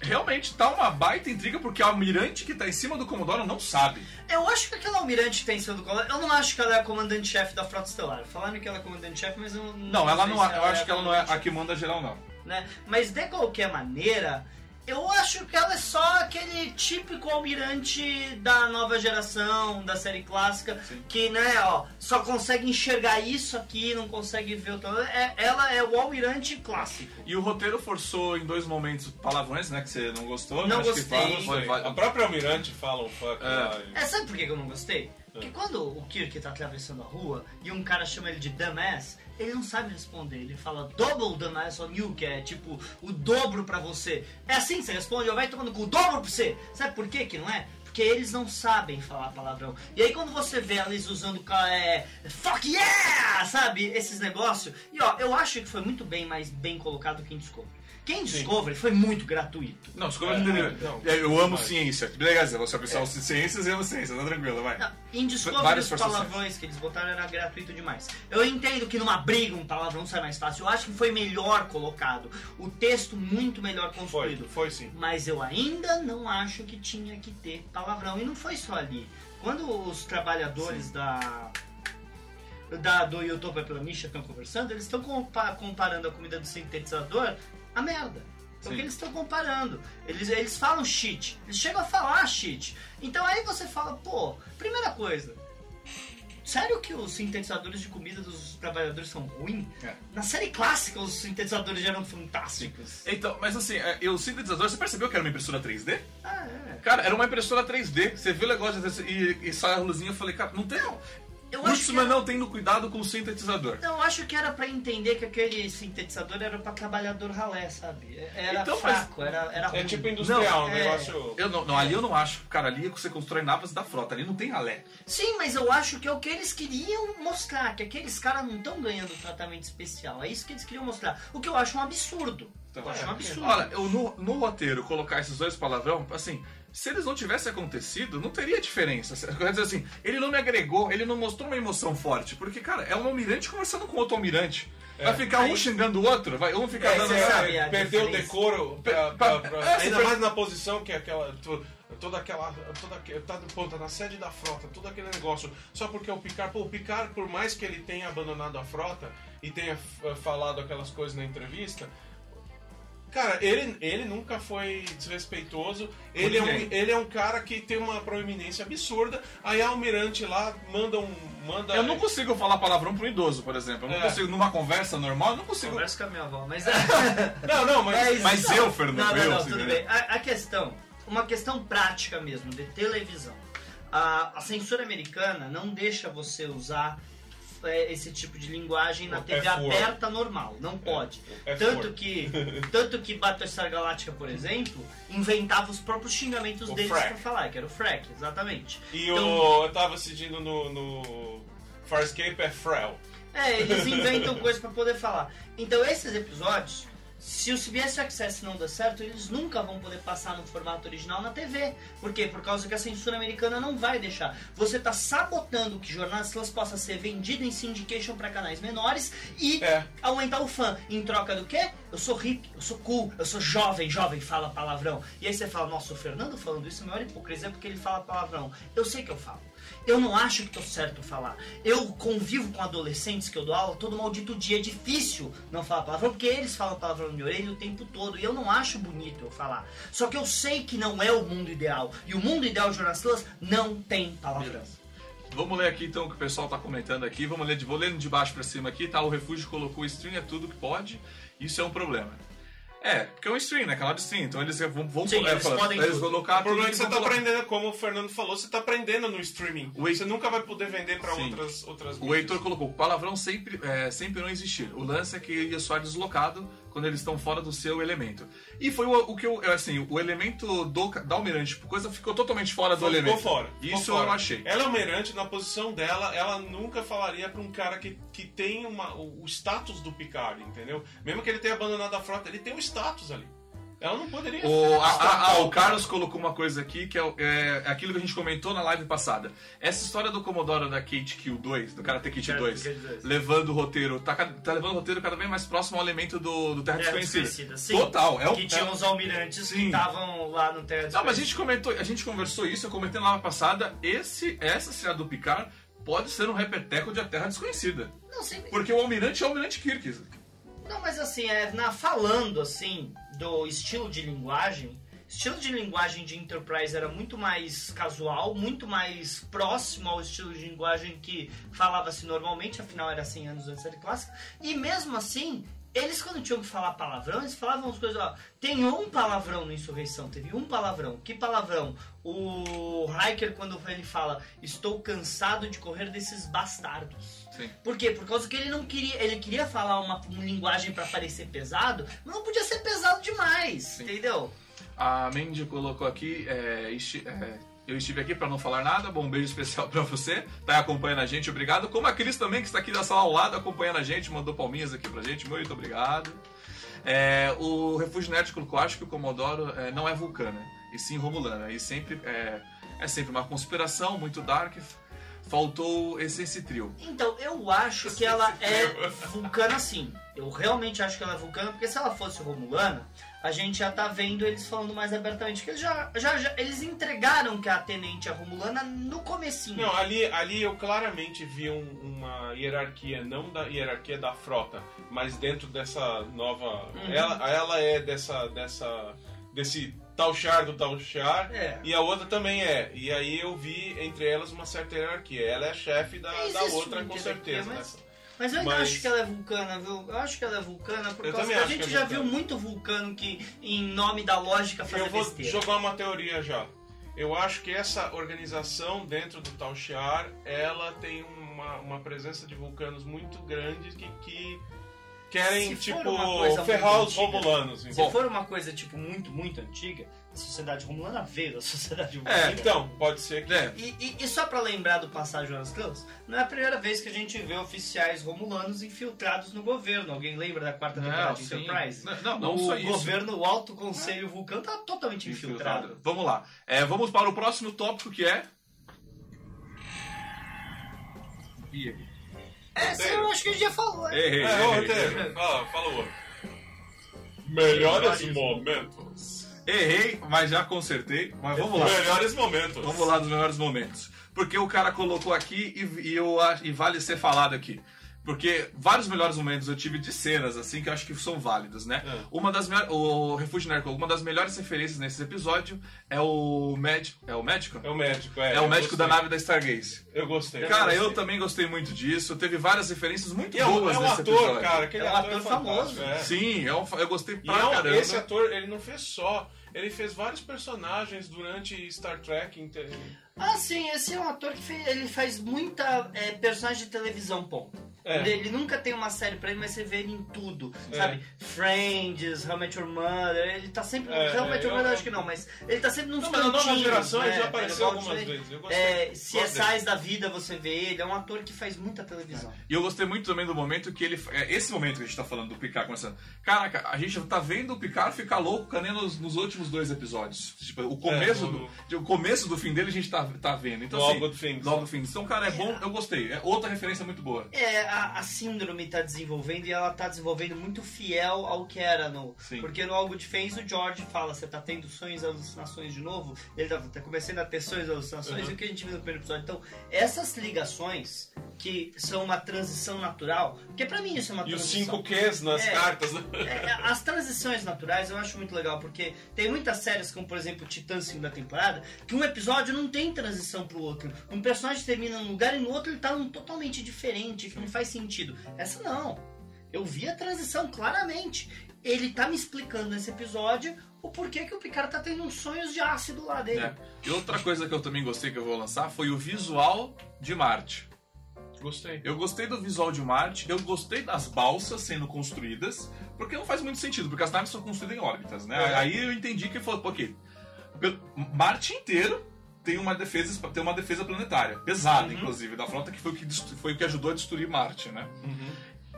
realmente tá uma baita intriga porque o almirante que tá em cima do Commodore não sabe. Eu acho que aquela almirante que tem em cima do colo, eu não acho que ela é a comandante-chefe da Frota Estelar. Falaram que ela é comandante-chefe, mas eu não. Não, ela sei não se é, eu acho que ela não é a que manda geral, não. né? Mas de qualquer maneira, eu acho que ela é só aquele típico almirante da nova geração, da série clássica, Sim. que, né, ó, só consegue enxergar isso aqui, não consegue ver o todo. É, ela é o almirante clássico. E o roteiro forçou em dois momentos palavrões, né? Que você não gostou. Não né, que gostei. fala, foi- vai- A própria Almirante fala um fuck É. É, sabe por que que eu não gostei? Porque quando o Kirk tá atravessando a rua e um cara chama ele de dumbass, ele não sabe responder. Ele fala double dumbass on you, que é tipo o dobro pra você. É assim que você responde, eu vai tomando com o dobro pra você. Sabe por que que não é? Porque eles não sabem falar palavrão. E aí quando você vê eles usando é, fuck yeah, sabe? Esses negócios. E ó, eu acho que foi muito bem mais bem colocado que em Discovery. Quem Discovery foi muito gratuito. Não, escolha É, não. É, Eu amo ciência. Beleza, você é pessoal de ciências e eu amo ciências, tá tranquilo, vai. Não, Em Discovery, os palavrões que eles botaram era gratuito demais. Eu entendo que numa briga um palavrão sai mais fácil. Eu acho que foi melhor colocado. O texto muito melhor Foi, construído. foi sim. Mas eu ainda não acho que tinha que ter palavrão. E não foi só ali. Quando os trabalhadores da, da do YouTube pela Misha estão conversando, eles estão compa- comparando a comida do sintetizador a merda. É o Sim. que eles estão comparando. Eles, eles falam shit. Eles chegam a falar shit. Então aí você fala, pô, primeira coisa. Sério que os sintetizadores de comida dos trabalhadores são ruins? É. Na série clássica, os sintetizadores já eram fantásticos. Então, mas assim, é, o sintetizador, você percebeu que era uma impressora 3D? Ah, é. Cara, era uma impressora 3D. Você viu o negócio e, e sai a luzinha, eu falei, cara, não tem. Eu acho que Kurtzman era- não tendo cuidado com o sintetizador. Não, eu acho que era pra entender que aquele sintetizador era pra trabalhador ralé, sabe? Era Então, mas- fraco, era, era ruim. É tipo industrial, Não, um é- negócio. Eu não, não, ali eu não acho. Cara, ali você constrói naves da frota, ali não tem ralé. Sim, mas eu acho que é o que eles queriam mostrar, que aqueles caras não estão ganhando tratamento especial. É isso que eles queriam mostrar. O que eu acho um absurdo. Então, eu acho um absurdo. Olha, eu, no, no roteiro colocar esses dois palavrão, assim, se eles não tivessem acontecido, não teria diferença. Quer dizer assim, ele não me agregou, ele não mostrou uma emoção forte. Porque, cara, é um almirante conversando com outro almirante. Vai É. ficar um xingando o outro, vai um ficar É, dando. você sabe a perdeu o decoro, pra- pra- pra- é, ainda mais na posição que é aquela. to- Toda aquela. Toda, tá, pô, tá na sede da frota, todo aquele negócio. Só porque o Picard, pô, o Picard, por mais que ele tenha abandonado a frota e tenha f- falado aquelas coisas na entrevista. Cara, ele, ele nunca foi desrespeitoso. Ele é, um, ele é um cara que tem uma proeminência absurda. Aí a almirante lá manda um. Manda Eu não consigo falar palavrão um idoso, por exemplo. Eu não É. consigo, numa conversa normal, eu não consigo. Conversa com a minha avó, mas... Não, não, mas. É isso. Mas eu, Fernando, Não, não, eu, não, assim, tudo né? bem. A, a questão, uma questão prática mesmo, de televisão. A, a censura americana não deixa você usar é, esse tipo de linguagem na É TV for. aberta normal. Não pode. é tanto for. que tanto que Battlestar Galactica, por exemplo, inventava os próprios xingamentos O deles frack. pra falar, que era o frack, exatamente. E Então- o, eu tava assistindo no, no Farscape é Frel. É, eles inventam coisas pra poder falar. Então, esses episódios, se o CBS Access não der certo, eles nunca vão poder passar no formato original na TV. Por quê? Por causa que a censura americana não vai deixar. Você tá sabotando que Jornada Estrelas possa ser vendido em syndication para canais menores e É. aumentar o fã. Em troca do quê? Eu sou hip, eu sou cool, eu sou jovem, jovem fala palavrão. E aí você fala, nossa, o Fernando falando isso é a maior hipocrisia porque ele fala palavrão. Eu sei que eu falo. Eu não acho que tô certo falar. Eu convivo com adolescentes que eu dou aula todo maldito dia. É difícil não falar palavrão, porque eles falam palavrão na minha orelha o tempo todo. E eu não acho bonito eu falar. Só que eu sei que não é o mundo ideal. E o mundo ideal de Jonas Tlas não tem palavrão. Beleza. Vamos ler aqui então o que o pessoal tá comentando aqui. Vamos ler de, vou lendo de baixo pra cima aqui, tá? O refúgio colocou stream é tudo que pode. Isso é um problema. É, porque é um stream, né? Canal de stream. Então eles vão, vão Sim, é, eles falar, podem eles tudo. colocar O problema é que você vão tá colocar. aprendendo, como o Fernando falou, você tá aprendendo no streaming. O Você nunca vai poder vender pra Sim. outras, outras O mídias. Heitor colocou, palavrão sempre, é, sempre não existir. O lance é que ia soar deslocado quando eles estão fora do seu elemento. E foi o, o que eu, assim, o elemento do, da Almirante, tipo, coisa ficou totalmente fora do Ficou elemento. fora. ficou Isso fora. eu achei. Ela é almirante, na posição dela, ela nunca falaria pra um cara que, que tem uma, o, o status do Picard, entendeu? Mesmo que ele tenha abandonado a frota, ele tem um status ali. Ela não poderia. O, a- a- destacar a- o o Carlos colocou uma coisa aqui que é, o- é aquilo que a gente comentou na live passada. Essa história do Commodore da Kate Kill 2, do Karate Kid Karate 2, Kid 2. levando o roteiro, tá, tá levando o roteiro cada vez mais próximo ao elemento do, do Terra Terra Desconhecida. Desconhecida, sim. Total, é um. Que é tinham um- os almirantes que Sim. estavam lá no Terra Não, mas a Desconhecida. gente comentou, a gente conversou isso, eu comentei na live passada. Esse, essa cidade do Picard pode ser um repeteco de A Terra Desconhecida. Não, sim, Porque o Almirante é o Almirante Kirk. Não, mas assim, é, na, falando assim do estilo de linguagem, estilo de linguagem de Enterprise era muito mais casual, muito mais próximo ao estilo de linguagem que falava-se normalmente, afinal era 100 anos da série clássica. E mesmo assim, eles quando tinham que falar palavrão, eles falavam as coisas, ó, tem um palavrão no Insurreição, teve um palavrão. Que palavrão? O Riker quando ele fala, estou cansado de correr desses bastardos. Sim. Por quê? Por causa que ele não queria. Ele queria falar uma, uma linguagem pra parecer pesado, mas não podia ser pesado demais. Entendeu? A Mandy colocou aqui, é, esti- é, eu estive aqui para não falar nada, bom um beijo especial para você, tá acompanhando a gente, obrigado. Como a Cris também, que está aqui da sala ao lado, acompanhando a gente, mandou palminhas aqui pra gente, muito obrigado. É, o refúgio nerd colocou, acho que o Comodoro é, não é vulcana, e sim romulana. E sempre é, é sempre uma conspiração muito dark. Faltou esse, esse trio. Então, eu acho que ela é vulcana sim. Eu realmente acho que ela é vulcana, porque se ela fosse romulana, a gente já tá vendo eles falando mais abertamente. Que eles já, já, já- eles entregaram que a tenente é romulana no comecinho. Não, ali, ali eu claramente vi um- uma hierarquia, não da hierarquia da frota, mas dentro dessa nova. Uhum. Ela, ela é dessa. dessa desse tal char do tal char. É. E a outra também é. E aí eu vi entre elas uma certa hierarquia. Ela é chefe da, da outra, com certeza. mas- nessa. Mas eu ainda Mas- acho que ela é vulcana, viu? Eu acho que ela é vulcana por Eu causa também que a gente que é já viu muito vulcano que, em nome da lógica, faz Eu vou besteira. jogar uma teoria já. Eu acho que essa organização dentro do Tal Shiar, ela tem uma, uma presença de vulcanos muito grande que, que querem, Se tipo, ferrar os antiga, romulanos. Se for uma coisa, tipo, muito, muito antiga, a sociedade romulana veio da sociedade É, vulcana. Então, pode ser que... É, E, e- e só pra lembrar do Passagem às Estrelas, não é a primeira vez que a gente vê oficiais romulanos infiltrados no governo. Alguém lembra da quarta temporada não, de sim. Enterprise? Não, não, não o só isso. governo, o Alto Conselho Vulcano tá totalmente infiltrado. Infiltrado. Vamos lá. É, vamos para o próximo tópico que é. Ih, Essa eu acho que a gente já falou. né? Errei, É, errei, roteiro, errei. fala, fala o outro. Melhores momentos. Errei, mas já consertei. Mas vamos lá. Melhores momentos. Vamos lá dos melhores momentos. Porque o cara colocou aqui e, e eu, e vale ser falado aqui. Porque vários melhores momentos eu tive de cenas, assim, que eu acho que são válidos, né? É. Uma das melhores. O Refúgio uma das melhores referências nesse episódio é o médico. É o médico? É o médico, é. É o eu médico da gostei. nave da Stargaze. Eu gostei. Cara, eu gostei. também gostei muito disso. Teve várias referências muito E é um, boas é um nesse ator, episódio. cara. Aquele É um ator, ator é famoso. é. Sim, é um- eu gostei E pra é um- caramba. esse ator, ele não fez só. Ele fez vários personagens durante Star Trek. inte- Ah, sim, esse é um ator que fez- ele faz muita é, personagem de televisão, ponto. É. Ele, ele nunca tem uma série pra ele, mas você vê ele em tudo, É. sabe? Friends, How I Met Your Mother, ele tá sempre... É, How I Met Your eu- Mother acho que não, mas ele tá sempre nos Não, mas na nova geração ele né? já apareceu algumas vezes. Eu gostei. É. CSIs da vida você vê ele, é um ator que faz muita televisão. E eu gostei muito também do momento que ele. é, Esse momento que a gente tá falando do Picard começando. Caraca, a gente tá vendo o Picard ficar louco canem nos, nos últimos dois episódios. Tipo, o começo, É, no- do, o começo do fim dele a gente tá, tá vendo. Então, No assim, Things. no All Good Things. Então, cara, é bom, eu gostei. É outra referência muito boa. É, a, a síndrome tá desenvolvendo e ela tá desenvolvendo muito fiel ao que era no. Sim. Porque no Algo de Fez o George fala: você tá tendo sonhos e alucinações de novo? Ele tá, tá começando a ter sonhos e alucinações, Uhum. e o que a gente viu no primeiro episódio. Então, essas ligações que são uma transição natural, porque pra mim isso é uma E os transição. cinco Qs nas É. cartas, né? É, as transições naturais eu acho muito legal, porque tem muitas séries, como por exemplo Titã segunda temporada, que um episódio não tem transição pro outro. Um personagem termina num lugar e no outro ele tá num totalmente diferente, que não faz sentido. Essa não. Eu vi a transição claramente. Ele tá me explicando nesse episódio o porquê que o Picard tá tendo uns sonhos de ácido lá dele. né? E outra coisa que eu também gostei que eu vou lançar foi o visual de Marte. Gostei. Eu gostei do visual de Marte, eu gostei das balsas sendo construídas, porque não faz muito sentido, porque as naves são construídas em órbitas, né? É. Aí eu entendi que foi, ok, pelo- Marte inteiro tem uma defesa, tem uma defesa planetária, pesada, Uhum. inclusive, da frota, que foi o que, foi o que ajudou a destruir Marte, né? Uhum.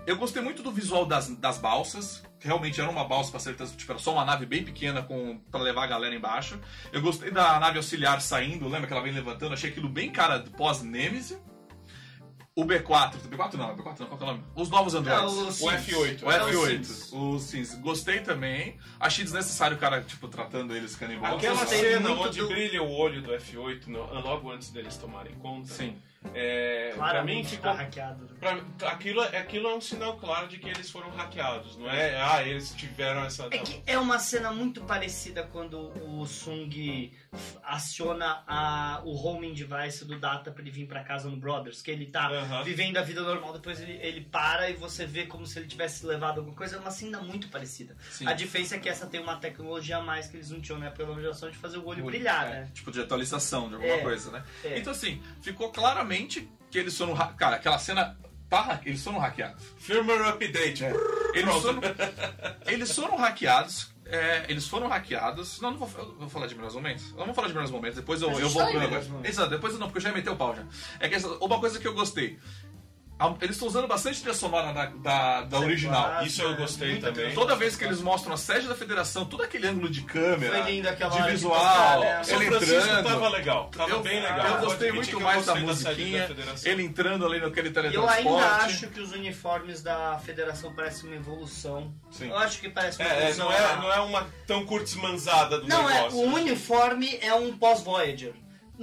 Eu gostei muito do visual das, das balsas, que realmente era uma balsa para ser tipo, era só uma nave bem pequena com para levar a galera embaixo. Eu gostei da nave auxiliar saindo, lembra que ela vem levantando? Achei aquilo bem cara do pós-Nemesis. O B4, o B4 não, o B4 não, qual que é o nome? Os novos androids. É, o O Sims. F8. O É, F8, Sims. os Sims. Gostei também. Achei desnecessário o cara, tipo, tratando eles canibais. Aquela cena onde do- brilha o olho do F8 no- logo antes deles tomarem conta. Sim. É, pra mim Claramente ficou. tá hackeado. pra- aquilo, aquilo é um sinal claro de que eles foram hackeados, não é? Ah, eles tiveram essa. É que é uma cena muito parecida quando o Sung aciona a, o homing device do Data pra ele vir pra casa no Brothers, que ele tá Aham. vivendo a vida normal, depois ele, ele para e você vê como se ele tivesse levado alguma coisa, é uma cena muito parecida. Sim. A diferença é que essa tem uma tecnologia a mais que eles não tinham na época da geração de fazer o olho Olho, brilhar, é, né? Tipo, de atualização de alguma É. coisa, né? É. Então, assim, ficou claramente que eles foram. ha- Cara, aquela cena. Eles foram hackeados. Firmware update. Eles Pronto. foram, eles foram hackeados. É, eles foram hackeados. Não, não vou, vou falar de melhores momentos. Vou falar de melhores momentos. Depois eu, eu vou tá momentos. Exato, depois eu não, porque eu já ia meter o pau já. É que essa, uma coisa que eu gostei. Eles estão usando bastante trilha sonora da, da, da original. Claro, Isso eu né? gostei também. Toda vez que eles mostram a sede da federação, todo aquele ângulo de câmera, de visual, né? São ele Francisco entrando. tava legal, tava eu, bem legal. eu gostei muito eu mais da gostei sede musiquinha, federação. ele entrando ali naquele Eu teletransporte. ainda acho que os uniformes da federação parecem uma evolução. Sim. Eu acho que parece uma É, é, evolução. não, é, não é uma tão curtismanzada do Não, é, negócio. o uniforme é um pós-Voyager.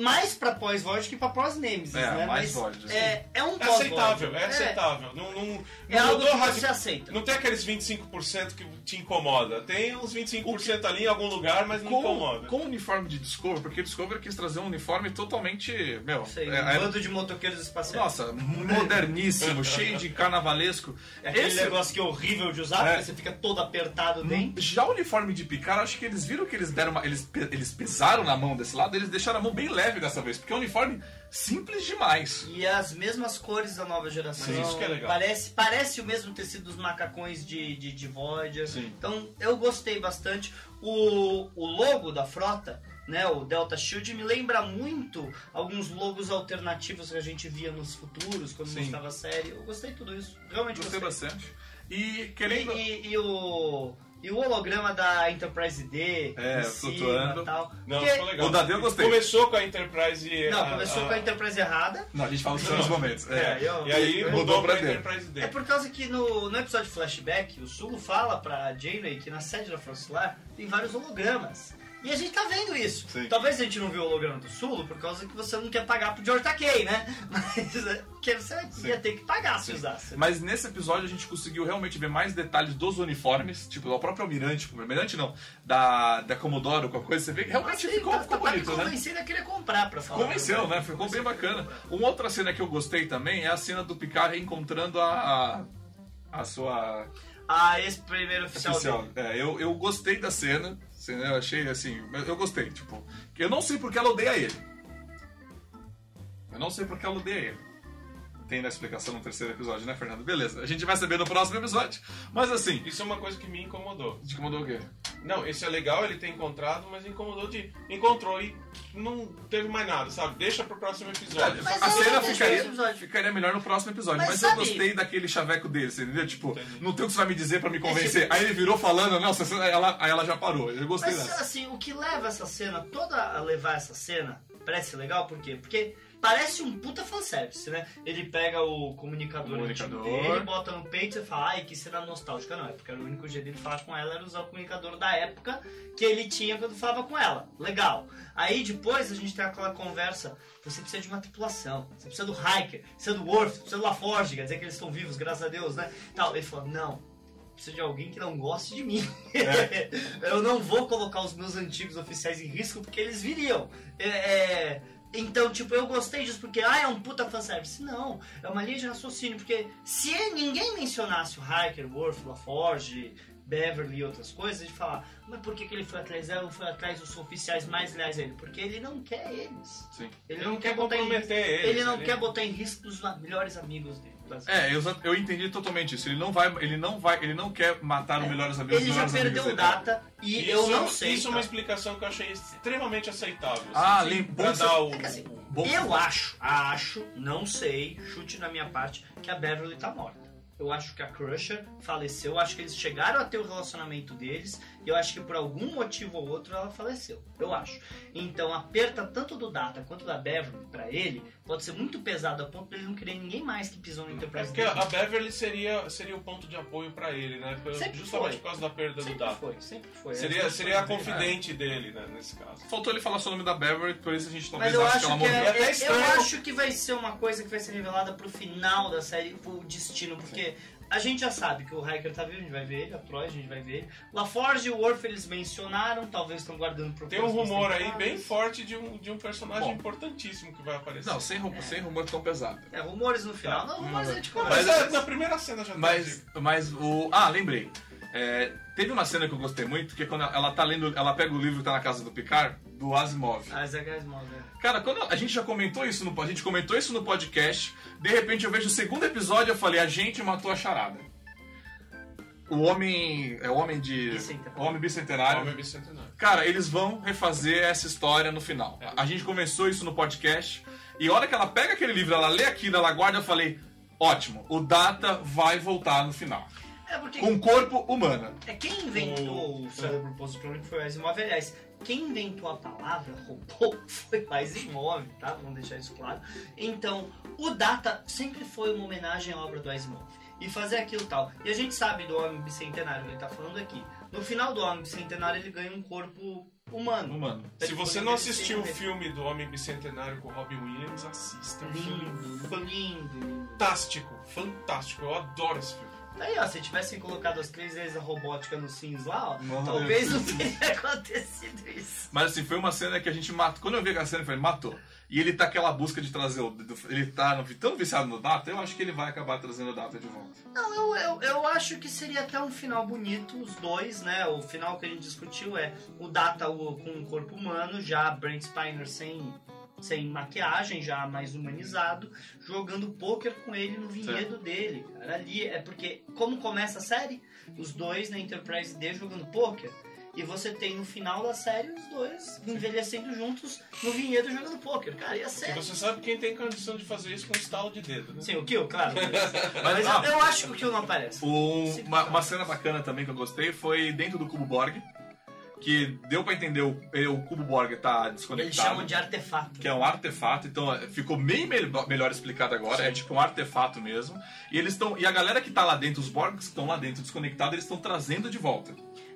Mais pra pós-Voyager que pra pós-Nemesis, É, né? mais Mas Voyager, é, é um É pós-Voyager. aceitável, é aceitável. Não, não, não É, algo mudou que você aceita. Não tem aqueles 25% que te incomoda. Tem uns 25% ali em algum lugar, mas não com, incomoda. com o uniforme de Discovery, porque Discovery quis trazer um uniforme totalmente, meu, Sei, é- um é- bando de motoqueiros espaciais. nossa, moderníssimo, cheio de carnavalesco. É aquele Esse- negócio que é horrível de usar, É. porque você fica todo apertado dentro. Já o uniforme de Picard, acho que eles viram que eles deram uma, eles, eles pesaram na mão desse lado, eles deixaram a mão bem leve dessa vez, porque é um uniforme simples demais. E as mesmas cores da nova geração. Sim, isso que é legal. Parece, parece o mesmo tecido dos macacões de, de, de Voyager. Sim. Então eu gostei bastante. O, o logo da frota, né, o Delta Shield, me lembra muito alguns logos alternativos que a gente via nos futuros, quando Sim. mostrava a série. Eu gostei de tudo isso. Realmente Gostei gostei. bastante. E E, querendo. e- e o, e o holograma da Enterprise D, É, flutuando. e tal. Não, Porque- ficou legal. O da D eu gostei. Começou com a Enterprise Não, a- começou a- com a Enterprise errada. Não, a gente fala dos outros momentos. É. É, eu- E aí Mudou mudou pra pra D. Enterprise D. É por causa que no, no episódio flashback, o Sulu fala pra Janeway que na sede da Solar tem vários hologramas. E a gente tá vendo isso. Sim. Talvez a gente não viu o holograma do Sulo por causa que você não quer pagar pro George Takei, né? Mas é, que você ia ter que pagar se usasse. Mas nesse episódio a gente conseguiu realmente ver mais detalhes dos uniformes, tipo, do próprio Almirante, tipo, Almirante não, da, da Commodore, qualquer coisa, você vê que realmente Mas, ficou, tá, ficou tá bonito, me né? convencendo a querer comprar pra falar. Convenceu, né? Ficou bem bacana. Uma outra cena que eu gostei também é a cena do Picard reencontrando a, a, a sua Ah, esse primeiro oficial, oficial. dele. É, eu, eu gostei da cena, assim, eu achei assim, eu gostei, tipo, eu não sei porque ela odeia ele. Eu não sei porque ela odeia ele. Tem na explicação no terceiro episódio, né, Fernando? Beleza, a gente vai saber no próximo episódio. Mas assim, Isso é uma coisa que me incomodou. te incomodou o quê? Não, esse é legal ele ter encontrado, mas incomodou de. Encontrou e não teve mais nada, sabe? Deixa pro próximo episódio. Mas a cena ficaria, ficaria melhor no próximo episódio. Mas, Mas eu gostei daquele chaveco dele, você entendeu? Tipo, Entendi. não tem o que você vai me dizer pra me convencer. Aí ele virou falando, não, ela, aí ela já parou. Eu gostei Mas dessa. assim, o que leva essa cena, toda a levar essa cena, parece legal, por quê? Porque parece um puta fanservice, né? Ele pega o comunicador, Comunicador. dele, bota no peito e você fala, ai, que cena nostálgica. Não, é porque era o único jeito dele falar com ela era usar o comunicador da época que ele tinha quando falava com ela. Legal. Aí depois a gente tem aquela conversa, você precisa de uma tripulação, você precisa do Hiker, precisa do Worf, precisa do LaForge, quer dizer que eles estão vivos, graças a Deus, né? Tal. Ele falou, não, preciso de alguém que não goste de mim. eu não vou colocar os meus antigos oficiais em risco porque eles viriam. É, é, então, tipo, eu gostei disso porque, ah, é um puta fanservice. Não, é uma linha de raciocínio, porque se ninguém mencionasse o Hiker, Worf, LaForge, Beverly e outras coisas, gente falar, mas por que, que ele foi atrás dela? Não foi atrás dos oficiais mais leais a ele? Porque ele não quer eles. Sim. Ele, Ele não, não quer quer botar em eles, Ele não ele- quer botar em risco os melhores amigos dele. É, eu, eu entendi totalmente isso. Ele não vai, ele não vai, ele não quer matar os melhores amigos. Ele já perdeu data e Isso eu é não sei. Isso é uma explicação que eu achei extremamente aceitável. Ah, assim, bom dar o. É que assim, Bom eu saber. acho, acho, não sei, chute na minha parte, que a Beverly tá morta. Eu acho que a Crusher faleceu, eu acho que eles chegaram a ter o relacionamento deles, e eu acho que por algum motivo ou outro ela faleceu. Eu acho. Então a perda tanto do Data quanto da Beverly pra ele pode ser muito pesado a ponto de ele não querer ninguém mais que pisou no É Enterprise porque dele. a Beverly seria, seria o ponto de apoio pra ele, né? Sempre Justamente foi. por causa da perda do Sempre Data. foi, sempre foi. Seria, seria a foi confidente dele, né, nesse caso. Faltou ele falar só o nome da Beverly, por isso a gente talvez Mas eu ache acho que ela que, morreu. é, até é- estranho. eu acho que vai ser uma coisa que vai ser revelada pro final da série, pro destino, porque a gente já sabe que o Hiker tá vivo, a gente vai ver ele, a Troy, a gente vai ver ele. LaForge e o Worf eles mencionaram, talvez estão guardando pro Tem um rumor aí bem forte de um, de um personagem Bom. importantíssimo que vai aparecer. Não, sem rumor, sem rumor tão pesado. É, rumores no final. Tá. Não, rumores a gente Mas, conversa. é, na primeira cena já Mas, mas o. Ah, lembrei. É, teve uma cena que eu gostei muito, que é quando ela tá lendo. Ela pega o livro que tá na casa do Picard, do Asimov. Ah, Isaac Asimov, né? Cara, quando a gente já comentou isso no, a gente comentou isso no podcast, de repente eu vejo o segundo episódio e eu falei, a gente matou a charada. O homem. É o homem de. Bicentenário. O homem bicentenário. Homem bicentenário. Cara, eles vão refazer essa história no final. A gente começou isso no podcast. E a hora que ela pega aquele livro, ela lê aquilo, ela guarda, eu falei. ótimo. O Data vai voltar no final. É porque Com corpo humano. é quem inventou o cérebro post-crônico foi o Asimov. Aliás, quem inventou a palavra robô foi o Asimov, tá? Vamos deixar isso claro. Então, o Data sempre foi uma homenagem à obra do Asimov. E fazer aquilo tal. E a gente sabe do Homem Bicentenário que ele tá falando aqui. No final do Homem Bicentenário ele ganha um corpo humano. Humano. Se você não assistiu o filme do Homem Bicentenário com o Robin Williams, assista. Lindo, lindo, lindo. fantástico, fantástico. Eu adoro esse filme. Aí, ó, se tivessem colocado as três vezes a robótica nos Sims lá, ó, Não, talvez não teria acontecido isso. Mas assim, foi uma cena que a gente matou. Quando eu vi aquela cena, eu falei, matou. E ele tá aquela busca de trazer o. Ele tá no- tão viciado no Data, eu acho que ele vai acabar trazendo o Data de volta. Não, eu, eu, eu acho que seria até um final bonito, os dois, né? O final que a gente discutiu é o Data o- com um corpo humano, já Brent Spiner sem, sem maquiagem, já mais humanizado, jogando pôquer com ele no vinhedo dele, cara. Ali é porque, como começa a série, os dois na Enterprise D jogando pôquer. E você tem no final da série os dois envelhecendo juntos no vinhedo jogando pôquer. Cara, ia E ser. você sabe quem tem condição de fazer isso com um estalo de dedo, né? Sim, o Kill, claro. Mas ah. eu, eu acho que o Kill não aparece. Sim, uma, uma cena bacana também que eu gostei foi dentro do Cubo Borg. Que deu pra entender o, o Cubo Borg tá Eles desconectado. chamam de artefato. que é um artefato, então é, ficou bem mel- melhor explicado agora, é tipo um artefato mesmo. E eles estão e a galera que tá lá dentro, os Borgs que estão lá dentro desconectados, eles estão trazendo de volta.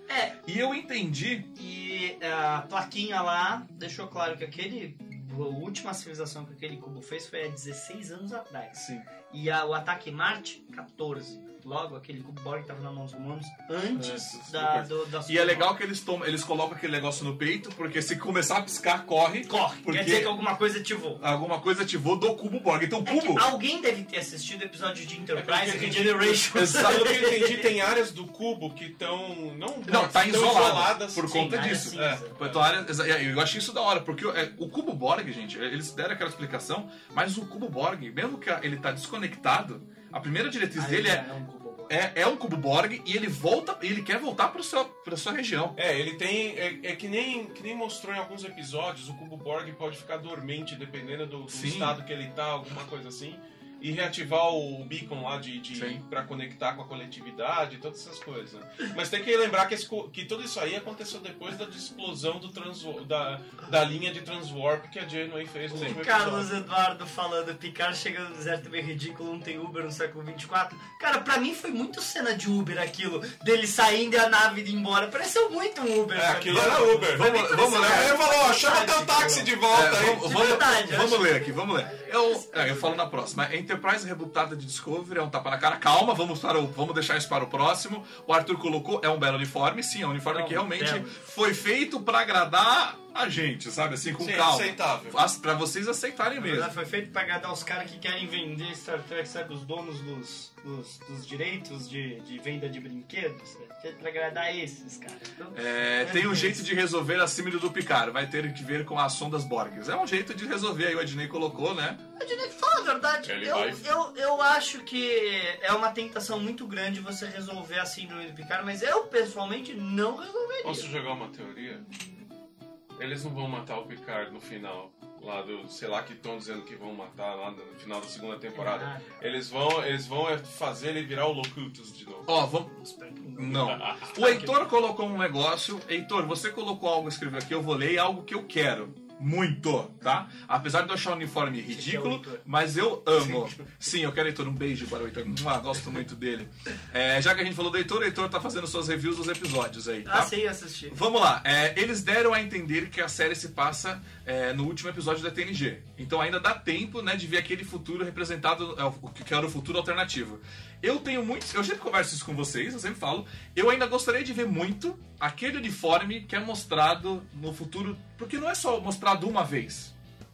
É, E eu entendi, e a plaquinha lá deixou claro que aquele. A última civilização que aquele cubo fez foi há 16 anos atrás. sim, E a- o ataque Marte, 14. Logo, aquele cubo Borg estava na mão dos humanos antes Antes da, do- da E é legal que eles tomam, eles colocam aquele negócio no peito, porque se começar a piscar, corre. Corre, Porque quer dizer que alguma coisa ativou. alguma coisa ativou do cubo Borg. Então o É que cubo. alguém deve ter assistido o episódio de Enterprise É que e a gente- Generation. Exato. Pelo que eu entendi, tem áreas do cubo que estão. Não, Não, tá estão isolado isoladas. por conta disso. É, então, a área- exa- é, eu achei isso da hora, porque é, o cubo Borg, gente, eles deram aquela explicação, mas o cubo Borg, mesmo que ele tá desconectado, a primeira diretriz dele é, um cubo é, é um cubo Borg e ele volta, ele quer voltar para seu, pra sua região. É, ele tem. É, é que, nem, que nem mostrou em alguns episódios, o cubo Borg pode ficar dormente dependendo do, do estado que ele tá, alguma coisa assim. E reativar o beacon lá de, de para conectar com a coletividade, todas essas coisas. né? Mas tem que lembrar que, esse que tudo isso aí aconteceu depois da explosão do transwa- da, da linha de transwarp que a Janeway fez no último Carlos episódio. Eduardo falando, Picard chegando no deserto meio ridículo, não tem Uber no século 24. Cara, pra mim foi muito cena de Uber aquilo, dele saindo e a nave indo embora. Pareceu muito um Uber. É, aquilo era Uber. Vamos- vamos Uber. ele falou, ó, chama teu táxi de volta É, aí. vamos, de vamos- verdade, vamos acho. ler aqui, vamos ler. Eu, é, eu falo na próxima. A Enterprise rebutada de Discovery é um tapa na cara. Calma, vamos, para o- vamos deixar isso para o próximo. O Arthur colocou, é um belo uniforme, sim, é um uniforme É um que realmente foi feito para agradar a gente, sabe? Assim, com Sim, calma. aceitável. As- Pra vocês aceitarem mesmo. verdade, foi feito pra agradar os caras que querem vender Star Trek, sabe? Os donos dos, dos, dos direitos de, de venda de brinquedos. É feito pra agradar esses, cara. Então, É, tem um jeito de resolver a símile do Picard, vai ter que ver com a ação das Borgs. É um jeito de resolver, aí o Adnei colocou, né? Que fala a verdade. Ele Eu, vai- eu, eu acho que é uma tentação muito grande você resolver a síndrome do Picard, mas eu pessoalmente não resolveria. Posso jogar uma teoria? Eles não vão matar o Picard no final. Lá do, sei lá, que estão dizendo que vão matar lá no final da segunda temporada. Ah, Eles vão, eles vão é fazer ele virar o Locutus de novo. Ó, vamos. espero que não. O Heitor colocou um negócio. Heitor, você colocou algo, escreveu aqui, eu vou ler, algo que eu quero. Muito, tá? Apesar de eu achar o uniforme ridículo, mas eu amo. Sim, eu quero Heitor. Um beijo para o Heitor. Mua, gosto muito dele. É, já que a gente falou do Heitor, o Heitor tá fazendo suas reviews dos episódios aí, tá? Ah, sim, assisti. Vamos lá, é, eles deram a entender que a série se passa é, no último episódio da TNG. Então ainda dá tempo né, de ver aquele futuro representado, é, o que era o futuro alternativo. Eu tenho muitos. Eu sempre converso isso com vocês, eu sempre falo. Eu ainda gostaria de ver muito aquele uniforme que é mostrado no futuro. Porque não é só mostrado uma vez.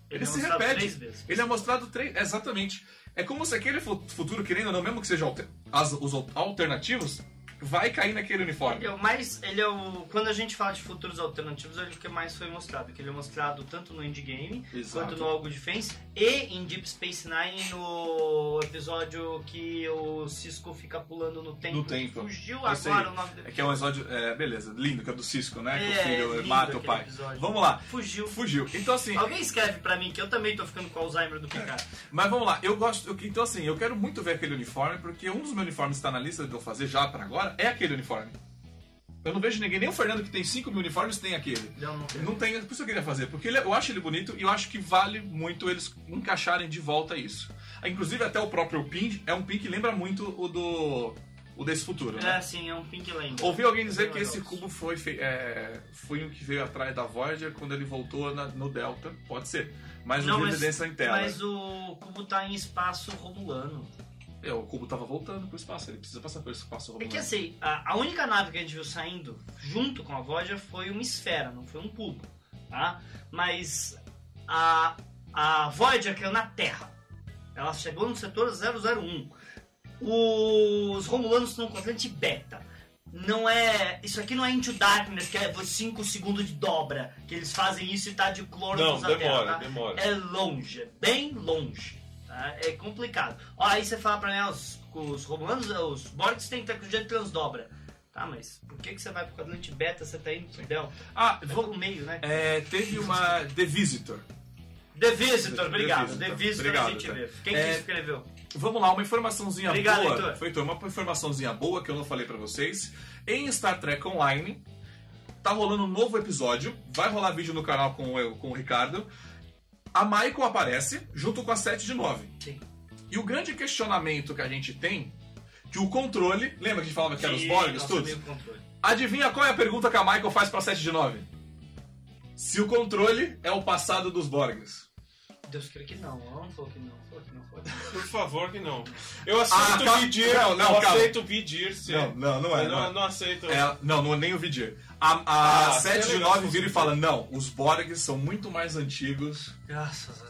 Ele, é se repete. três vezes. Ele é mostrado três. Exatamente. É como se aquele fu- futuro, querendo ou não, mesmo que sejam alter- as- os al- alternativos, vai cair naquele uniforme. Ele é o mais. Ele é o. Quando a gente fala de futuros alternativos, ele é o que mais foi mostrado. Que ele é mostrado tanto no Endgame Exato. quanto no Algo Defense e em Deep Space Nine no episódio que o Cisco fica pulando no tempo. No tempo. Fugiu Eu sei. agora o nome do É que é um episódio. É, beleza, lindo, que é do Cisco, né? que o É, filho mata o pai. episódio. Vamos lá. Fugiu. Fugiu. Então assim, Alguém escreve pra mim que eu também tô ficando com Alzheimer do Picard. mas vamos lá. Eu gosto. eu- então assim, eu quero muito ver aquele uniforme, porque um dos meus uniformes que está na lista de eu fazer já pra agora é aquele uniforme. Eu não vejo ninguém, nem o Fernando que tem 5 mil uniformes tem aquele. Eu não sei. Não tem, por isso que eu queria fazer, porque ele- é, eu acho ele bonito e eu acho que vale muito eles encaixarem de volta isso. Inclusive até o próprio pin é um pin que lembra muito o do o desse futuro, É, né? sim, é um Pink Lane. Ouvi alguém dizer Bem que esse cubo foi é, foi o que veio atrás da Voyager quando ele voltou na- no Delta, pode ser. Mas não, Não, mas- evidência em tela. Mas o cubo tá em espaço romulano. É, o cubo tava voltando pro espaço, ele precisa passar pelo espaço É romulano. que assim, a, a única nave que a gente viu saindo junto com a Voyager foi uma esfera, não foi um cubo, tá? Mas a, a Voyager caiu na Terra. Ela chegou no setor 001. Os Romulanos estão com quadrante beta. Não é. Isso aqui não é Into Darkness, que é 5 segundos de dobra. Que eles fazem isso e tá de cloro Não, na Terra. demora, tá? demora. É longe, é bem longe. Tá? É complicado. Ó, aí você fala pra mim, ah, os, os Romulanos, os Borgs têm tecnologia de transdobra. Tá, mas por que, que você vai pro quadrante beta, você tá indo Delta? Ah, vou, pelo meio, né? é, teve uma The Visitor. The Visitor, The obrigado. Visitor. The Visitor Obrigado, a gente tá. vê. Quem É, que escreveu? Vamos lá, uma informaçãozinha Obrigado, boa. Heitor. Foi, Heitor, uma informaçãozinha boa que eu não falei pra vocês. Em Star Trek Online, tá rolando um novo episódio. Vai rolar vídeo no canal com, eu, com o Ricardo. A Michael aparece junto com a 7 de 9. Sim. E o grande questionamento que a gente tem, que o controle, lembra que a gente falava que era os Borgs, tudo? Adivinha qual é a pergunta que a Michael faz pra 7 de 9? Se o controle é o passado dos Borgs. Deus queira que não. Ela não falou que não. Falou que não. Não. Por favor que não. Eu aceito Ah, calma. vidir. Não, não, eu calma. aceito vidir, sim. Não, não, não é. Eu não é. não, não aceito. É, não, não é nem o Vidir. A, a Ah, 7 você de é 9 legal, vira e fala: não, os Borgs são muito mais antigos Graças a Deus.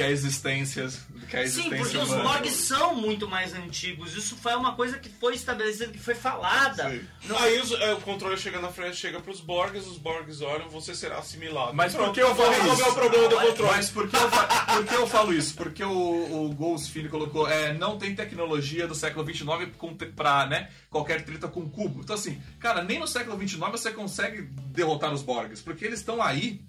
Que a existência, que a Sim, existência porque os humana. Borgs são muito mais antigos. Isso foi uma coisa que foi estabelecida, que foi falada. Sim. Não- Aí os- é, o controle chega na frente, chega pros Borgs, os Borgs olham, você será assimilado. Mas por que eu falo isso? o problema do controle. Mas por que, eu fa- por que eu falo isso? Porque o, o Ghost Filho colocou, é, não tem tecnologia do século 29 com, te- pra, né, qualquer treta com cubo. Então assim, cara, nem no século 29 você consegue derrotar os Borgs, porque eles estão aí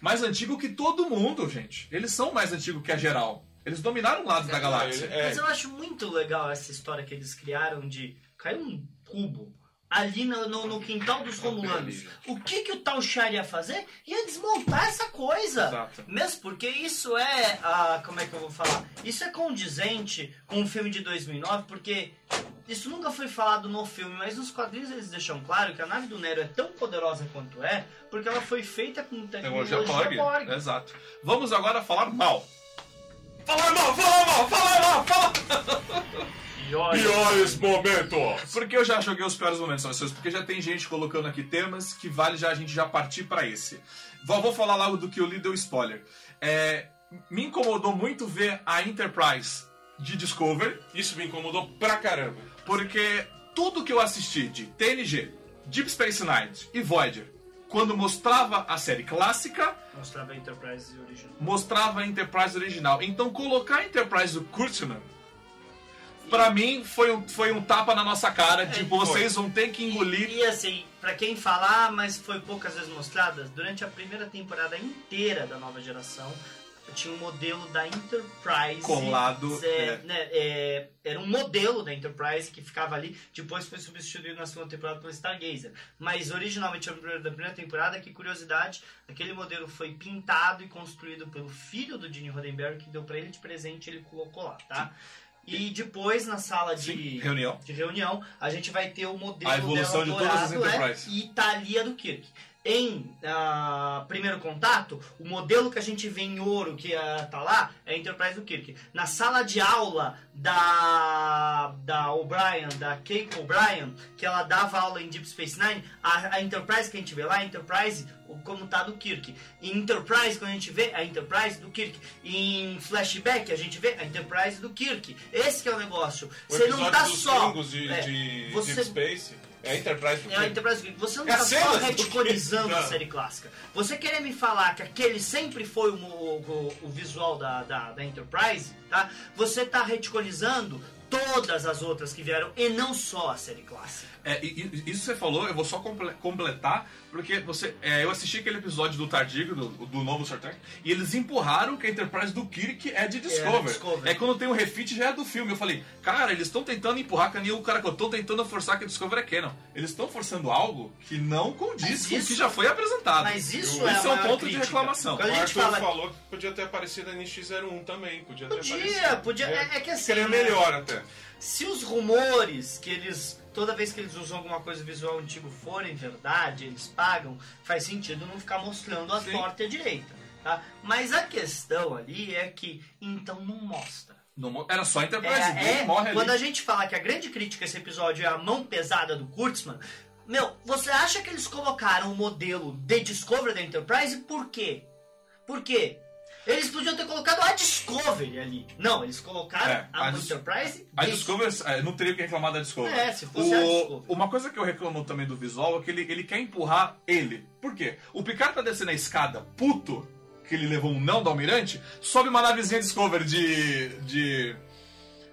mais antigo que todo mundo, gente. Eles são mais antigos que a geral. Eles dominaram lados da galáxia. É, Mas eu acho muito legal essa história que eles criaram de cair um cubo ali no, no- no quintal dos Romulanos. O que, que o tal Char ia fazer? Ia desmontar essa coisa. Exato. Mesmo porque isso é. ah, como é que eu vou falar? Isso é condizente com o filme de 2009, porque isso nunca foi falado no filme, mas nos quadrinhos eles deixam claro que a nave do Nero é tão poderosa quanto é, porque ela foi feita com tecnologia Tecnologia Borg. Exato. Vamos agora falar mal. Fala mal, fala mal, fala mal, fala Olha, Piores momentos. Porque eu já joguei os piores momentos, são seus, porque já tem gente colocando aqui temas que vale já a gente já partir pra esse. Vou, vou falar logo do que eu li deu spoiler. É, me incomodou muito ver a Enterprise de Discovery, Isso me incomodou pra caramba. porque tudo que eu assisti de TNG, Deep Space Nine e Voyager, quando mostrava a série clássica, Mostrava a Enterprise original. mostrava a Enterprise original. Então colocar a Enterprise do Kurtzman, pra mim, foi um, foi um tapa na nossa cara, de É, vocês vão ter que engolir E, e assim, pra quem fala, ah, mas foi poucas vezes mostrada, durante a primeira temporada inteira da nova geração, tinha um modelo da Enterprise. Colado, É, é. né, é, era um modelo da Enterprise que ficava ali, depois foi substituído na segunda temporada pelo Stargazer. Mas originalmente, da primeira temporada, que curiosidade, aquele modelo foi pintado e construído pelo filho do Gene Roddenberry, que deu pra ele de presente ele colocou lá, tá? E depois, na sala de Sim, reunião. de reunião, a gente vai ter o modelo A evolução de todas as dourado, Enterprise. é, e Thalia do Kirk. Em ah, primeiro contato, o modelo que a gente vê em ouro que ah, tá lá é a Enterprise do Kirk. Na sala de aula da, da O'Brien, da Keiko O'Brien, que ela dava aula em Deep Space Nine, a, a Enterprise que a gente vê lá, a Enterprise, como tá do Kirk. Em Enterprise, quando a gente vê, a Enterprise do Kirk. Em Flashback, a gente vê a Enterprise do Kirk. Esse que é o negócio. O Você não tá só... De, é, de você- Deep Space é a Enterprise do é a. Enterprise. Você não É a tá só do reticonizando a série clássica. Você querer me falar que aquele sempre foi o, o- o visual da, da, da Enterprise, tá? Você tá reticonizando todas as outras que vieram e não só a série clássica. É, isso que você falou, eu vou só comple- completar, porque você, é, eu assisti aquele episódio do Tardigo, do, do novo Star Trek, e eles empurraram que a Enterprise do Kirk é de Discover. Discovery. É quando tem o refit já é do filme. Eu falei, cara, eles estão tentando empurrar que nem o cara que eu tô tentando forçar que a Discovery é canon. Eles estão forçando algo que não condiz com o isso- que já foi apresentado. Mas isso Eu- é, a é um ponto de crítica. reclamação. Quando O a gente Arthur fala falou que podia ter aparecido a NX01 também. Podia ter Podia, aparecido. podia. É, é que assim. Seria né, melhor até. Se os rumores que eles. Toda vez que eles usam alguma coisa visual antigo forem verdade, eles pagam, faz sentido não ficar mostrando a Sim. torta e a direita. Tá? Mas a questão ali é que, então não mostra. Não era só a Enterprise, É, é, morre quando ali. a gente fala que a grande crítica a esse episódio é a mão pesada do Kurtzman, meu, você acha que eles colocaram o modelo de Discovery da Enterprise por quê? Por quê? Eles podiam ter colocado a Discovery ali. Não, eles colocaram É, a, a Enterprise. A Discovery, é, não teria que reclamar da Discovery. É, se fosse a O- Discovery. Uma coisa que eu reclamo também do visual é que ele, ele quer empurrar ele. Por quê? O Picard tá descendo a escada puto, que ele levou um não do Almirante, sobe uma navezinha Discovery de. de.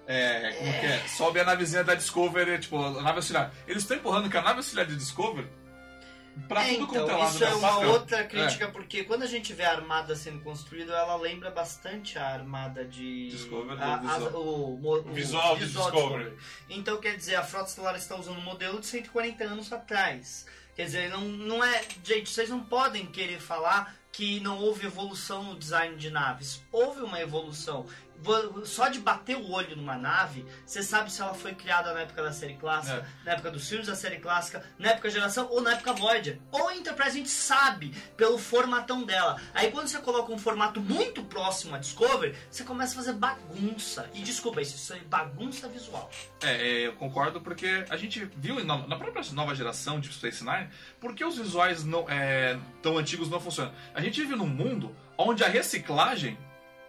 É, como que é? Sobe a navezinha da Discovery, tipo, a nave auxiliar. Eles estão empurrando que a nave auxiliar de Discovery pra É, tudo quanto é então, lado isso é da uma outra crítica, porque quando a gente vê a armada sendo construída, ela lembra bastante a armada de. Discovery, a- a- o, mo- o Visual de Discovery. Então, quer dizer, a Frota Estelar está usando um modelo de 140 anos atrás. Quer dizer, não, não é. Gente, vocês não podem querer falar que não houve evolução no design de naves. Houve uma evolução. Só de bater o olho numa nave, você sabe se ela foi criada na época da série clássica, na época dos filmes da série clássica, na época geração ou na época Voyager. Ou Enterprise a gente sabe pelo formatão dela. Aí quando você coloca um formato muito próximo a Discovery, você começa a fazer bagunça. E desculpa isso, isso é bagunça visual. É, é, eu concordo porque a gente viu na, na própria nova geração de Space Nine porque os visuais não, é, tão antigos não funcionam. A gente vive num mundo onde a reciclagem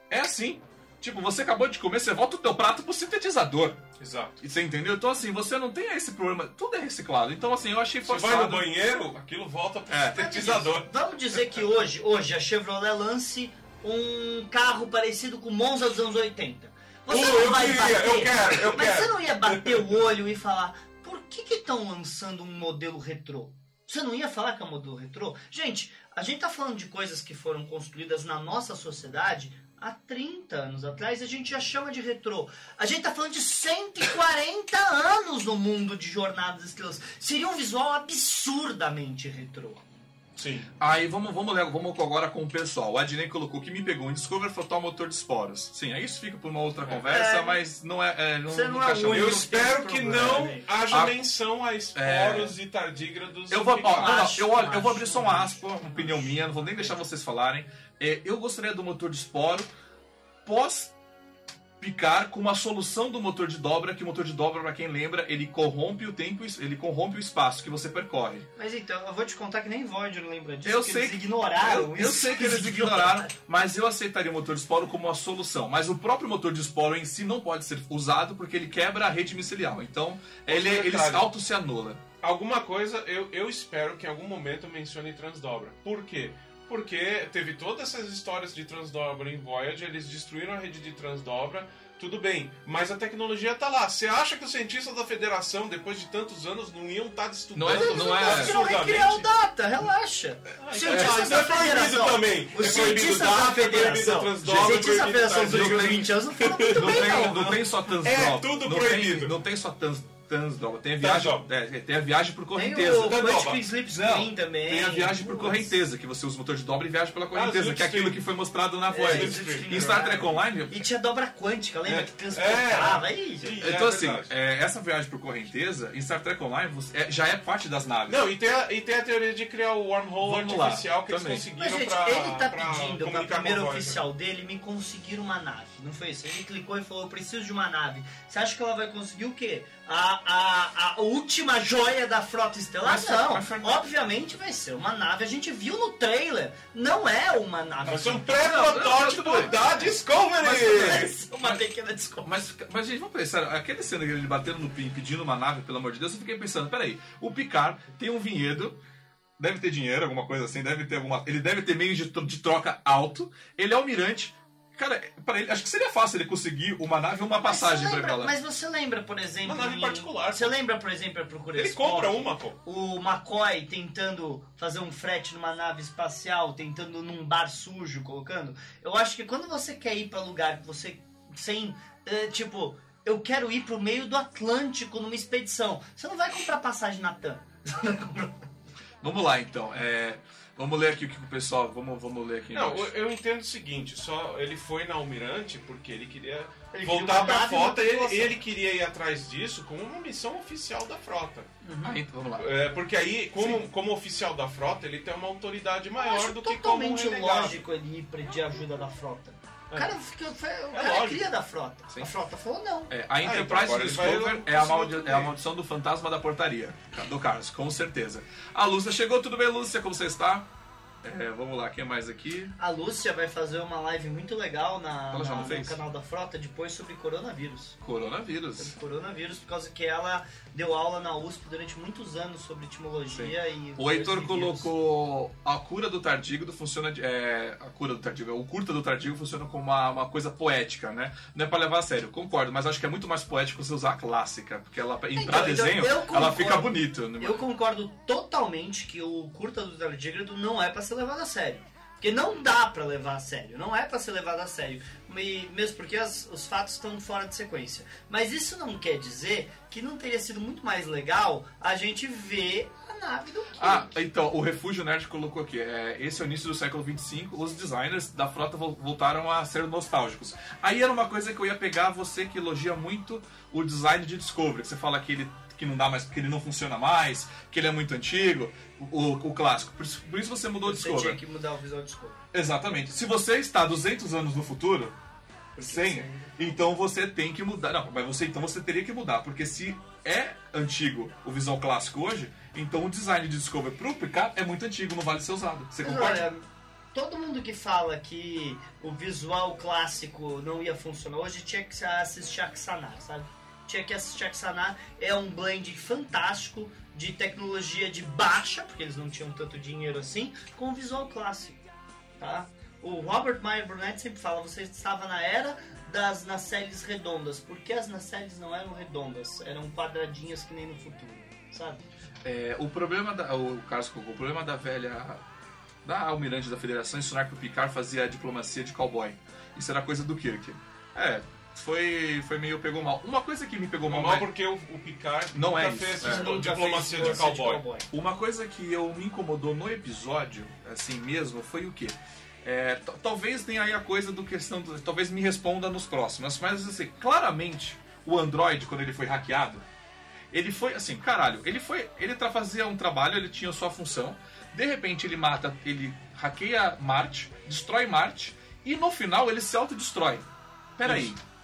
é assim. Tipo, você acabou de comer, você volta o teu prato pro sintetizador. Exato. E Você entendeu? Então, assim, você não tem esse problema. Tudo é reciclado. Então, assim, eu achei Você forçado. vai no banheiro, aquilo volta pro É. sintetizador. Vamos dizer que hoje, hoje a Chevrolet lance um carro parecido com o Monza dos anos 80. Você Uh, não eu vai queria, bater, eu quero, eu mas quero. você não ia bater o olho e falar, por que que estão lançando um modelo retrô? Você não ia falar que é um modelo retrô? Gente, a gente tá falando de coisas que foram construídas na nossa sociedade há 30 anos atrás a gente já chama de retrô. A gente tá falando de 140 anos no mundo de Jornadas das Estrelas. Seria um visual absurdamente retrô. Sim. Aí vamos, vamos, ler- vamos agora com o pessoal. O Adnei colocou que me pegou em Discovery foi o motor de esporos. Sim, aí isso fica por uma outra conversa, É. mas não é. é não, Você não é. Eu espero que não haja A- menção a esporos e tardígrados. Eu vou, ó, não, não, eu, olho- eu vou abrir só acho, aspa, uma acho. opinião minha, não vou nem deixar vocês falarem. É, eu gostaria do motor de esporo pós picar com uma solução do motor de dobra, que o motor de dobra, pra quem lembra, ele corrompe o tempo, ele corrompe o espaço que você percorre. Mas então, eu vou te contar que nem Voyager lembra disso, Eu que sei eles que- ignoraram Eu, eu sei que eles ignoraram, mas eu aceitaria o motor de esporo como uma solução. Mas o próprio motor de esporo em si não pode ser usado porque ele quebra a rede micelial. Então, ele, ele auto se anula. Alguma coisa eu, eu espero que em algum momento mencione transdobra. Por quê? Porque teve todas essas histórias de transdobra em Voyager, eles destruíram a rede de transdobra, tudo bem, mas a tecnologia tá lá. Você acha que os cientistas da federação, depois de tantos anos, não iam estar estudando? Não é- não é- Eles vão recriar o data, relaxa. Ah, Os é, cientistas é da proibido federação. também. Os é cientistas da é federação. transdobra, Os cientistas da federação dos tardígrado. últimos 20 anos não foram muito Não bem, tem, não. não tem só trans É tudo não proibido. Tem, não tem só trans, Transdoba. Tem a viagem, Transdoba. é, tem a viagem por Tem correnteza. o Transdoba. Quantic Sleep Screen também. Tem a viagem por correnteza, que você usa o motor de dobra e viaja pela correnteza, Ah, que é aquilo que foi mostrado na É, Voyager. Slipstream em Star. Trek Online, E tinha dobra quântica, lembra? É. Que transportava. Aí, Sim. então É assim, é, essa viagem por correnteza, em Star Trek Online, você- é- já é parte das naves. Não, e tem, a, e tem a teoria de criar o wormhole Vamos lá, artificial que também. eles Mas, conseguiram gente, pra, ele tá pra pedindo pra primeiro Voyager. oficial dele me conseguir uma nave. Não foi isso? Ele clicou e falou: Eu preciso de uma nave. Você acha que ela vai conseguir o quê? A, a, a última joia da frota estelar? Mas- não. mas foi- Obviamente vai ser uma nave. A gente viu no trailer. Não é uma nave. Vai ser um pré-protótipo da Discovery! Uma pequena desculpa. Mas, mas, gente, vamos pensar, aquele cena que ele batendo no pin pedindo uma nave, pelo amor de Deus, eu fiquei pensando, peraí, o Picard tem um vinhedo, deve ter dinheiro, alguma coisa assim, deve ter alguma. Ele deve ter meio de, de troca alto, ele é almirante. Cara, para ele, acho que seria fácil ele conseguir uma nave e uma passagem pra lá. Mas você lembra, por exemplo. Uma nave em- particular, Você lembra, por exemplo, a Procura Ele Spock? compra uma, pô. o McCoy tentando fazer um frete numa nave espacial, tentando num bar sujo, colocando. Eu acho que quando você quer ir pra lugar que você sem eh, tipo, eu quero ir pro meio do Atlântico numa expedição. Você não vai comprar passagem na TAM. Vamos lá então. é, vamos ler aqui o que o pessoal. Vamos, vamos ler aqui Não, embaixo. eu entendo o seguinte, só ele foi na Almirante porque ele queria Ele voltar nave e frota e ele, ele queria ir atrás disso como uma missão oficial da frota. Ah, então, vamos lá. É, porque aí, como, como oficial da frota, ele tem uma autoridade maior do que como um totalmente lógico ele ir pedir ajuda da frota. O É. cara, fica, foi, o É cara lógico. cria da frota. Sim. A frota falou não. É, a então Enterprise ele vai Discover é a, é a maldição do fantasma da portaria. Do Carlos, com certeza. A Lúcia chegou, tudo bem, Lúcia? Como você está? É, vamos lá, quem mais aqui? A Lúcia vai fazer uma live muito legal na, na- no fez? canal da frota depois sobre coronavírus. Coronavírus. Sobre coronavírus, por causa que ela deu aula na USP durante muitos anos sobre etimologia e. O Heitor colocou a cura do tardígrado funciona é, a cura do tardígrado, o curta do tardígrado funciona como uma, uma coisa poética, né? Não é pra levar a sério, concordo, mas acho que é muito mais poético você usar a clássica, porque ela em Então, pra então, desenho eu ela fica bonita. né? Eu concordo totalmente que o curta do tardígrado não é pra ser levado a sério. Porque não dá pra levar a sério, não é pra ser levado a sério. E mesmo porque as- os fatos estão fora de sequência. Mas isso não quer dizer que não teria sido muito mais legal a gente ver a nave do Kirk. Ah, então, o Refúgio Nerd colocou aqui. É, esse é o início do século 25. Os designers da frota vol- voltaram a ser nostálgicos. Aí era uma coisa que eu ia pegar você que elogia muito o design de Discovery. Que você fala que ele que não dá mais, que ele não funciona mais, que ele é muito antigo, o, o clássico. Por isso, por isso você mudou o Você tinha Discovery. que mudar o visual Discovery. Exatamente. Se você está 200 anos no futuro, sem, você- então você tem que mudar. Não, mas você então você teria que mudar, porque se é antigo o visual clássico hoje, então o design de Discovery pro Picard é muito antigo, não vale ser usado. Você concorda? olha, todo mundo que fala que o visual clássico não ia funcionar hoje tinha que assistir Axanar, sabe? Tinha que assistir Axanar. É um blend fantástico de tecnologia de baixa, porque eles não tinham tanto dinheiro assim, com visual clássico, tá? O Robert Meyer Burnett sempre fala, você estava na era das nacelles redondas. Por que as nacelles não eram redondas? Eram quadradinhas que nem no futuro, sabe? É, o problema da. O Carlos o problema da velha. Da almirante da federação ensinar que o Picard fazia a diplomacia de cowboy. Isso era coisa do Kirk. É, foi, foi meio pegou mal. Uma coisa que me pegou mal. Mal mas- porque o, o Picard Não nunca é isso, fez é. essa Nunca diplomacia fez de cowboy. Uma coisa que eu me incomodou no episódio, assim mesmo, foi o quê? É, talvez tenha aí a coisa do questão do, talvez me responda nos próximos, mas assim, claramente o Android quando ele foi hackeado, ele foi assim, caralho, ele foi, ele fazia um trabalho, ele tinha sua função, de repente ele mata, ele hackeia Marte, destrói Marte e no final ele se autodestrói. Peraí. Isso.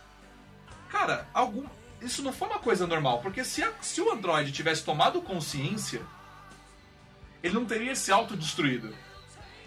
Cara, algum isso não foi uma coisa normal, porque se, a- se o Android tivesse tomado consciência, ele não teria se autodestruído.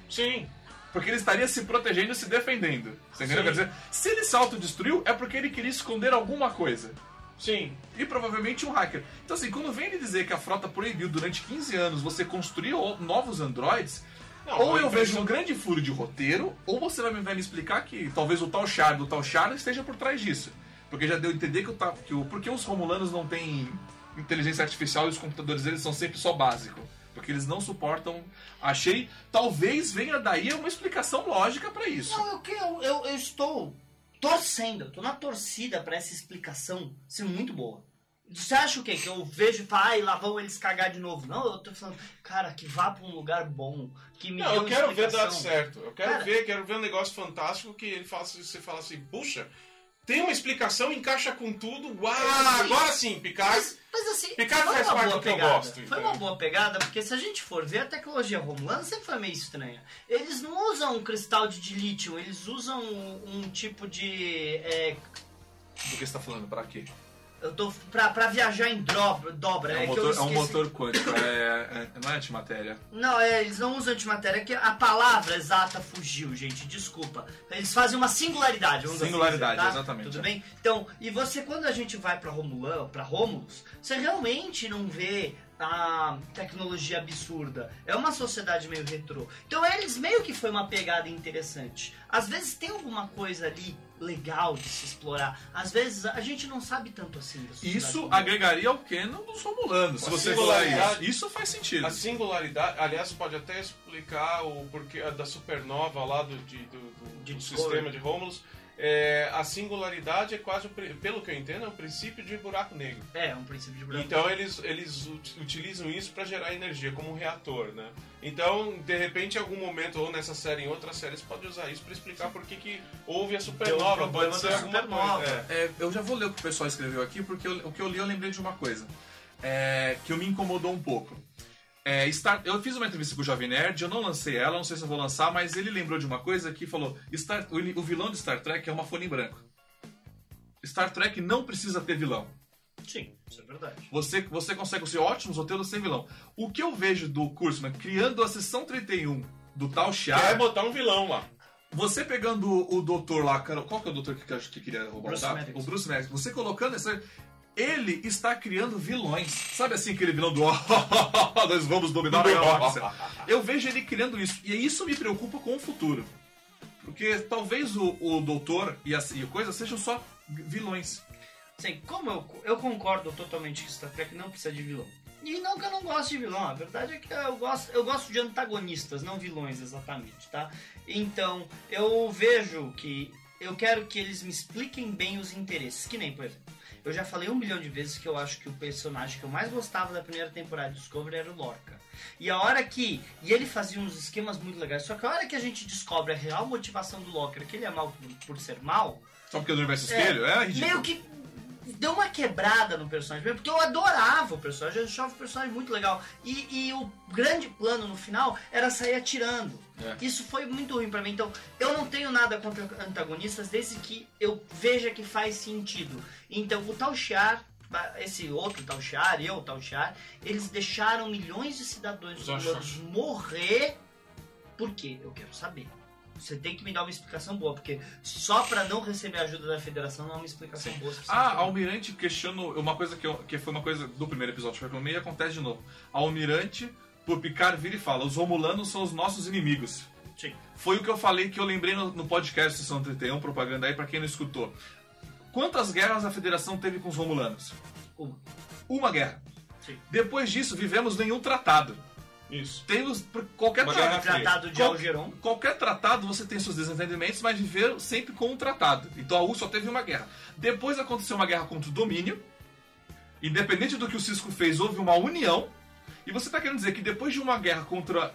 Sim. Porque ele estaria se protegendo e se defendendo. Você entendeu? Quer dizer, se ele se autodestruiu, é porque ele queria esconder alguma coisa. Sim. E provavelmente um hacker. Então, assim, quando vem ele dizer que a frota proibiu durante 15 anos você construir o- novos androids, Não, ou eu vejo um grande furo de roteiro, ou você vai me, explicar que talvez o tal Char do tal Char esteja por trás disso. Porque já deu a entender que que o. Porque os romulanos não têm inteligência artificial e os computadores deles são sempre só básico. Porque eles não suportam. Achei. Talvez venha daí uma explicação lógica pra isso. Não, eu, que- eu, eu, eu estou torcendo, eu tô na torcida pra essa explicação ser muito boa. Você acha o quê? Que eu vejo e falo, ai, lá vão eles cagar de novo. Não, eu tô falando, cara, que vá pra um lugar bom, que me Não, eu quero ver dar explicação. certo. Eu quero Cara- ver, quero ver um negócio fantástico que ele fala, assim- você fala assim, puxa, tem uma explicação, encaixa com tudo. Uau, Sim. agora sim, Picard. Mas, mas assim, Picard faz uma parte boa do que eu pegada. gosto, Foi entendeu? uma boa pegada, porque se a gente for ver, a tecnologia romulana sempre foi meio estranha. Eles não usam um cristal de lítio, eles usam um, um tipo de. é, Do que você tá falando? Pra quê? Eu tô. Pra, pra viajar em dobra, dobra É, é, um, que eu motor, é um motor quântico, é, é- não é antimatéria. Não, é, eles não usam antimatéria, que a palavra exata fugiu, gente, desculpa. Eles fazem uma singularidade, vamos Singularidade, assim dizer, tá? exatamente, Tudo é. bem? Então, e você, quando a gente vai pra Romulano, pra Romulus, você realmente não vê a tecnologia absurda. É uma sociedade meio retrô. Então, eles meio que foi uma pegada interessante. Às vezes tem alguma coisa ali legal de se explorar. Às vezes a gente não sabe tanto assim Isso agregaria ao canon dos Romulanos, se A você falar singularidade- isso. Isso faz sentido. A singularidade, aliás, pode até explicar o porquê da supernova lá do, de- do, do- De do sistema de Romulus. É, a singularidade é quase, pelo que eu entendo, é o princípio de buraco negro. É, um princípio de buraco. Então eles, eles ut- utilizam isso para gerar energia como um reator, né? Então, de repente, em algum momento, ou nessa série, em outras séries, pode usar isso para explicar por que, que houve a supernova. problema Pode ser da alguma supernova. coisa. é. É, eu já vou ler o que o pessoal escreveu aqui, porque eu- o que eu li eu lembrei de uma coisa. é, que me incomodou um pouco. É, Star- eu fiz uma entrevista com o Jovem Nerd, eu não lancei ela, não sei se eu vou lançar, mas ele lembrou de uma coisa que falou: Star- o, vilão de Star Trek é uma folha em branco. Star Trek não precisa ter vilão. Sim, isso é verdade. Você, você consegue ser ótimos roteiros sem vilão. O que eu vejo do Kurzman criando a sessão 31 do tal Quer Chiar, botar um vilão lá. você pegando o, o doutor lá, cara, qual que é o doutor que, que, que queria roubar Bruce. O Bruce Maddox. Você colocando essa. Ele está criando vilões. Sabe assim, aquele vilão do. Nós vamos dominar a galáxia. Eu vejo ele criando isso. E isso me preocupa com o futuro. Porque talvez o, o doutor e a, e a coisa sejam só vilões. Sim, como eu, eu concordo totalmente que Star Trek não precisa de vilão. E não que eu não gosto de vilão, a verdade é que eu gosto, eu gosto de antagonistas, não vilões exatamente, tá? Então, eu vejo que eu quero que eles me expliquem bem os interesses, que nem, por exemplo, eu já falei um milhão de vezes que eu acho que o personagem que eu mais gostava da primeira temporada de Discovery era o Lorca. E a hora que. E ele fazia uns esquemas muito legais, só que a hora que a gente descobre a real motivação do Lorca, que ele é mal por, por ser mal, Só porque é do universo espelho? É, ridículo. meio que deu uma quebrada no personagem, mesmo, porque eu adorava o personagem, eu achava o personagem muito legal. E, e o grande plano no final era sair atirando. É. Isso foi muito ruim pra mim. Então, eu não tenho nada contra antagonistas desde que eu veja que faz sentido. Então, o Tal Shiar, esse outro Tal Shiar, eu, Tal Shiar, eles deixaram milhões de cidadãos morrer. Por quê? Eu quero saber. Você tem que me dar uma explicação boa, porque só pra não receber ajuda da federação não é uma explicação boa. suficiente. Ah, Almirante questionou uma coisa que, eu- que foi uma coisa do primeiro episódio que eu reclamei e acontece de novo. Almirante, por Picard, vira e fala: os Romulanos são os nossos inimigos. Sim. Foi o que eu falei que eu lembrei no, no podcast Sessão 31, propaganda aí pra quem não escutou. Quantas guerras a Federação teve com os Romulanos? Uma. Uma guerra. Sim. Depois disso, vivemos nenhum tratado. Isso. Temos por- qualquer fria. Tratado de Qual- Algeron. Qualquer tratado você tem seus desentendimentos, mas viver sempre com um tratado. Então a U só teve uma guerra. Depois aconteceu uma guerra contra o domínio. Independente do que o Cisco fez, houve uma união. E você está querendo dizer que depois de uma guerra contra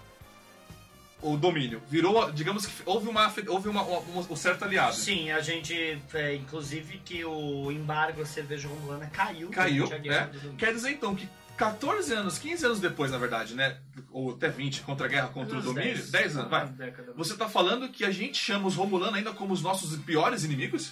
o domínio, virou, digamos que houve uma houve uma, um, um certo aliado. Sim, a gente, é, inclusive, que o embargo à cerveja romulana caiu. Caiu, durante a guerra né? do domínio. Quer dizer então que 14 anos, 15 anos depois, na verdade, né? Ou até 20, contra a guerra contra o Uns domínio, 10, 10 anos, vai. umas décadas. Você tá falando que a gente chama os Romulanos ainda como os nossos piores inimigos?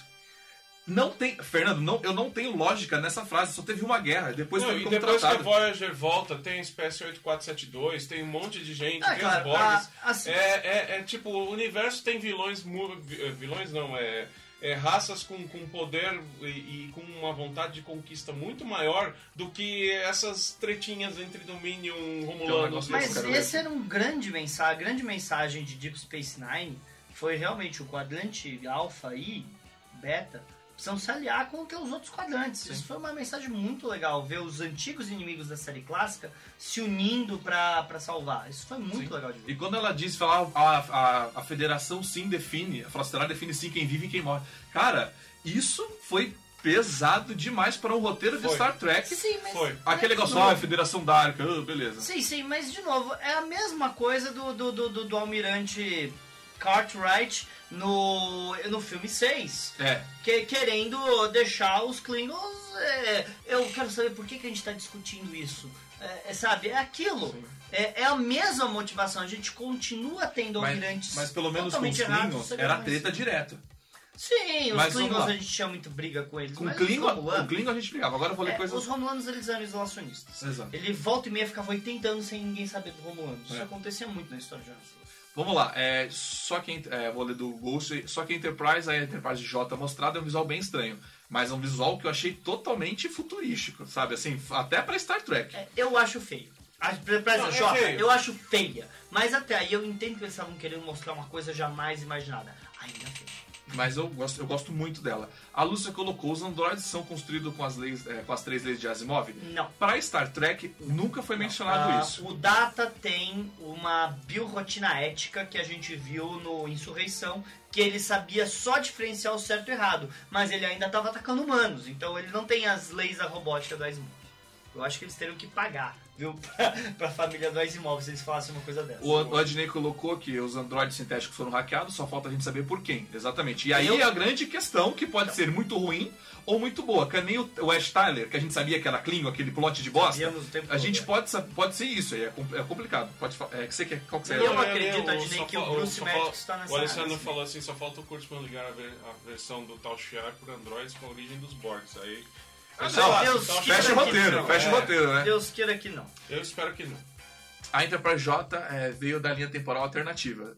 Não tem. Fernando, não, eu não tenho lógica nessa frase, só teve uma guerra, depois Não, e depois que a tratado. Voyager volta, tem a espécie 8472, tem um monte de gente, Ah, tem claro, os Borgs. assim- É, é, é tipo, o universo tem vilões. eh, Vilões não, é. é, raças com, com poder e, e com uma vontade de conquista muito maior do que essas tretinhas entre Dominion Romulanos. Mas esse era um grande mensagem, a grande mensagem de Deep Space Nine foi realmente o quadrante alfa e beta precisam se aliar com o que os outros quadrantes. Isso foi uma mensagem muito legal, ver os antigos inimigos da série clássica se unindo pra salvar. Isso foi muito Sim. legal de ver. E quando ela diz, fala, a, a, a federação sim define, a Frota Estelar define sim quem vive e quem morre. Cara, isso foi pesado demais para um roteiro de Foi. Star Trek. Sim, mas. Foi. Aquele mas, negócio, de ah, Federação Dark, ah, beleza. Sim, sim, mas de novo, é a mesma coisa do, do, do, do, do Almirante Cartwright no, no filme 6. É, Que, querendo deixar os Klingons. é, eu quero saber por que, que a gente está discutindo isso. É, é, sabe, é aquilo. É, é a mesma motivação. A gente continua tendo mas, almirantes. mas pelo menos com os Klingons era treta direta. Sim, os Mas Klingons a gente tinha muito briga com eles. Com mas Klingon, os Romulanos, com Klingon a gente brigava. Agora eu vou ler é, coisas... Os Romulanos eles eram isolacionistas. Exato. Ele volta e meia ficava 80 anos sem ninguém saber do Romulanos. Isso É. acontecia muito na história de Jonas Vamos lá, é, só que é, vou ler do Ghost, só que a Enterprise, a Enterprise J mostrada é um visual bem estranho, mas é um visual que eu achei totalmente futurístico, sabe? Assim, até pra Star Trek. É, eu acho feio. A Enterprise Não, é eu acho feia. Mas até aí eu entendo que eles estavam querendo mostrar uma coisa jamais imaginada. Ainda é feio. Mas eu gosto, eu gosto muito dela. A Lúcia colocou, os androides são construídos com as, leis, é, com as três leis de Asimov. Não. Para Star Trek, nunca foi mencionado Ah, isso. O Data tem uma biorrotina ética que a gente viu no Insurreição, que ele sabia só diferenciar o certo e o errado, mas ele ainda estava atacando humanos, então ele não tem as leis da robótica do Asimov. Eu acho que eles teriam que pagar, viu, pra, pra família do Asimov se eles falassem uma coisa dessa. O, o Adney colocou que os androides sintéticos foram hackeados, só falta a gente saber por quem, exatamente. E aí Eu- é a grande questão, que pode ser muito ruim ou muito boa. Que nem o, o Ash Tyler, que a gente sabia que era Klingon, aquele plot de bosta. Sabíamos o tempo A todo, gente é. pode, pode ser isso, aí é, é complicado. Pode, é, que você quer, qual que você Eu é? acredito, Adnei, que o Bruce Maddox está nessa O Alessandro área, falou assim, só falta o Kurtzman ligar a, ver- a versão do Tal Shiar por Androids com a origem dos Borgs. Aí... Sei não, lá, Deus, Tal fecha o Shiar- roteiro, não, fecha o é, roteiro, né? Deus queira que não. Eu espero que não. A Enterprise J é, veio da linha temporal alternativa.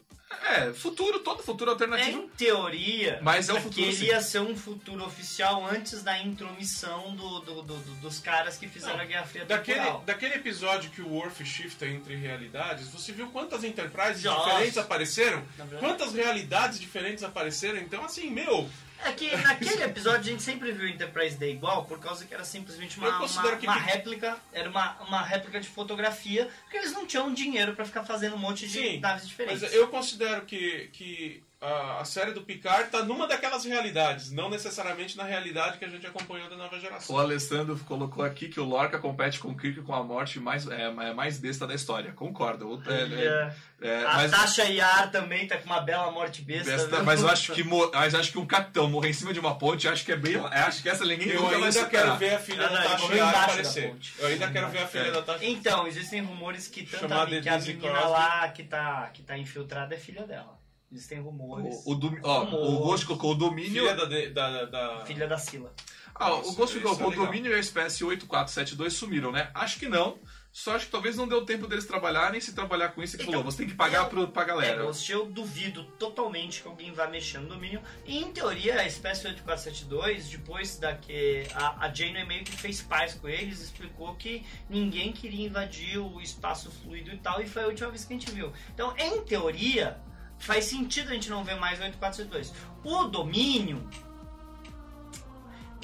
É, futuro, todo futuro alternativo. Em teoria, Mas é o futuro, aquele sim. ia ser um futuro oficial antes da intromissão do, do- do- do- dos caras que fizeram Não, a Guerra Fria Daquele, temporal. daquele episódio que o Worf shifta entre realidades, você viu quantas Enterprises Nossa. diferentes apareceram? Quantas realidades diferentes apareceram? Então, assim, meu, É que naquele episódio a gente sempre viu o Enterprise Day igual, por causa que era simplesmente uma, uma, que- uma réplica, era uma, uma réplica de fotografia, porque eles não tinham dinheiro pra ficar fazendo um monte de Sim, naves diferentes. mas eu considero que, que a, a série do Picard tá numa daquelas realidades, não necessariamente na realidade que a gente acompanhou da nova geração. O Alessandro colocou aqui que o Lorca compete com o Kirk com a morte mais, é, é mais besta da história. Concordo. O- é, E, é, é, a mas, Tasha Yar também tá com uma bela morte besta. besta, viu? mas eu acho que mas eu acho que um capitão morrer em cima de uma ponte, acho que é bem. Acho que essa ninguém Eu nunca vai ainda superar. quero ver a filha Ah, da Tasha Yar aparecer. Eu ainda quero ver a filha É. da Tasha Então, existem rumores que tanto a, que a menina Crosby. lá que tá, que tá infiltrada é filha dela. Existem rumores. O, o, domi- ó, o. Ghost colocou o domínio. Filha da... de- da, da- Filha da Sila. Ah, Nossa, o Ghost isso colocou é o legal. domínio e a espécie 8472 sumiram, né? Acho que não. Só acho que talvez não deu tempo deles trabalharem. Se trabalhar com isso, que Então, falou, você tem que pagar eu- pro, pra É, galera. Ghost, eu duvido totalmente que alguém vá mexer no domínio. E em teoria, a espécie 8472, depois da que a, a Janeway meio que fez paz com eles, explicou que ninguém queria invadir o espaço fluido e tal, e foi a última vez que a gente viu. Então, em teoria, faz sentido a gente não ver mais o 8472. O domínio.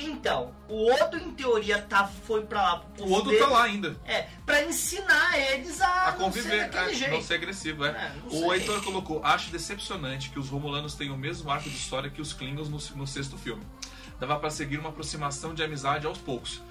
Então, o Odo em teoria tá, foi pra lá. pro O Odo povo tá dele. lá ainda. É, pra ensinar eles a, A não ser conviver, daquele é, jeito. não ser agressivo, é. É, o. Heitor colocou, acho decepcionante que os Romulanos tenham o mesmo arco de história que os Klingons no, no sexto filme. Dava pra seguir uma aproximação de amizade aos poucos.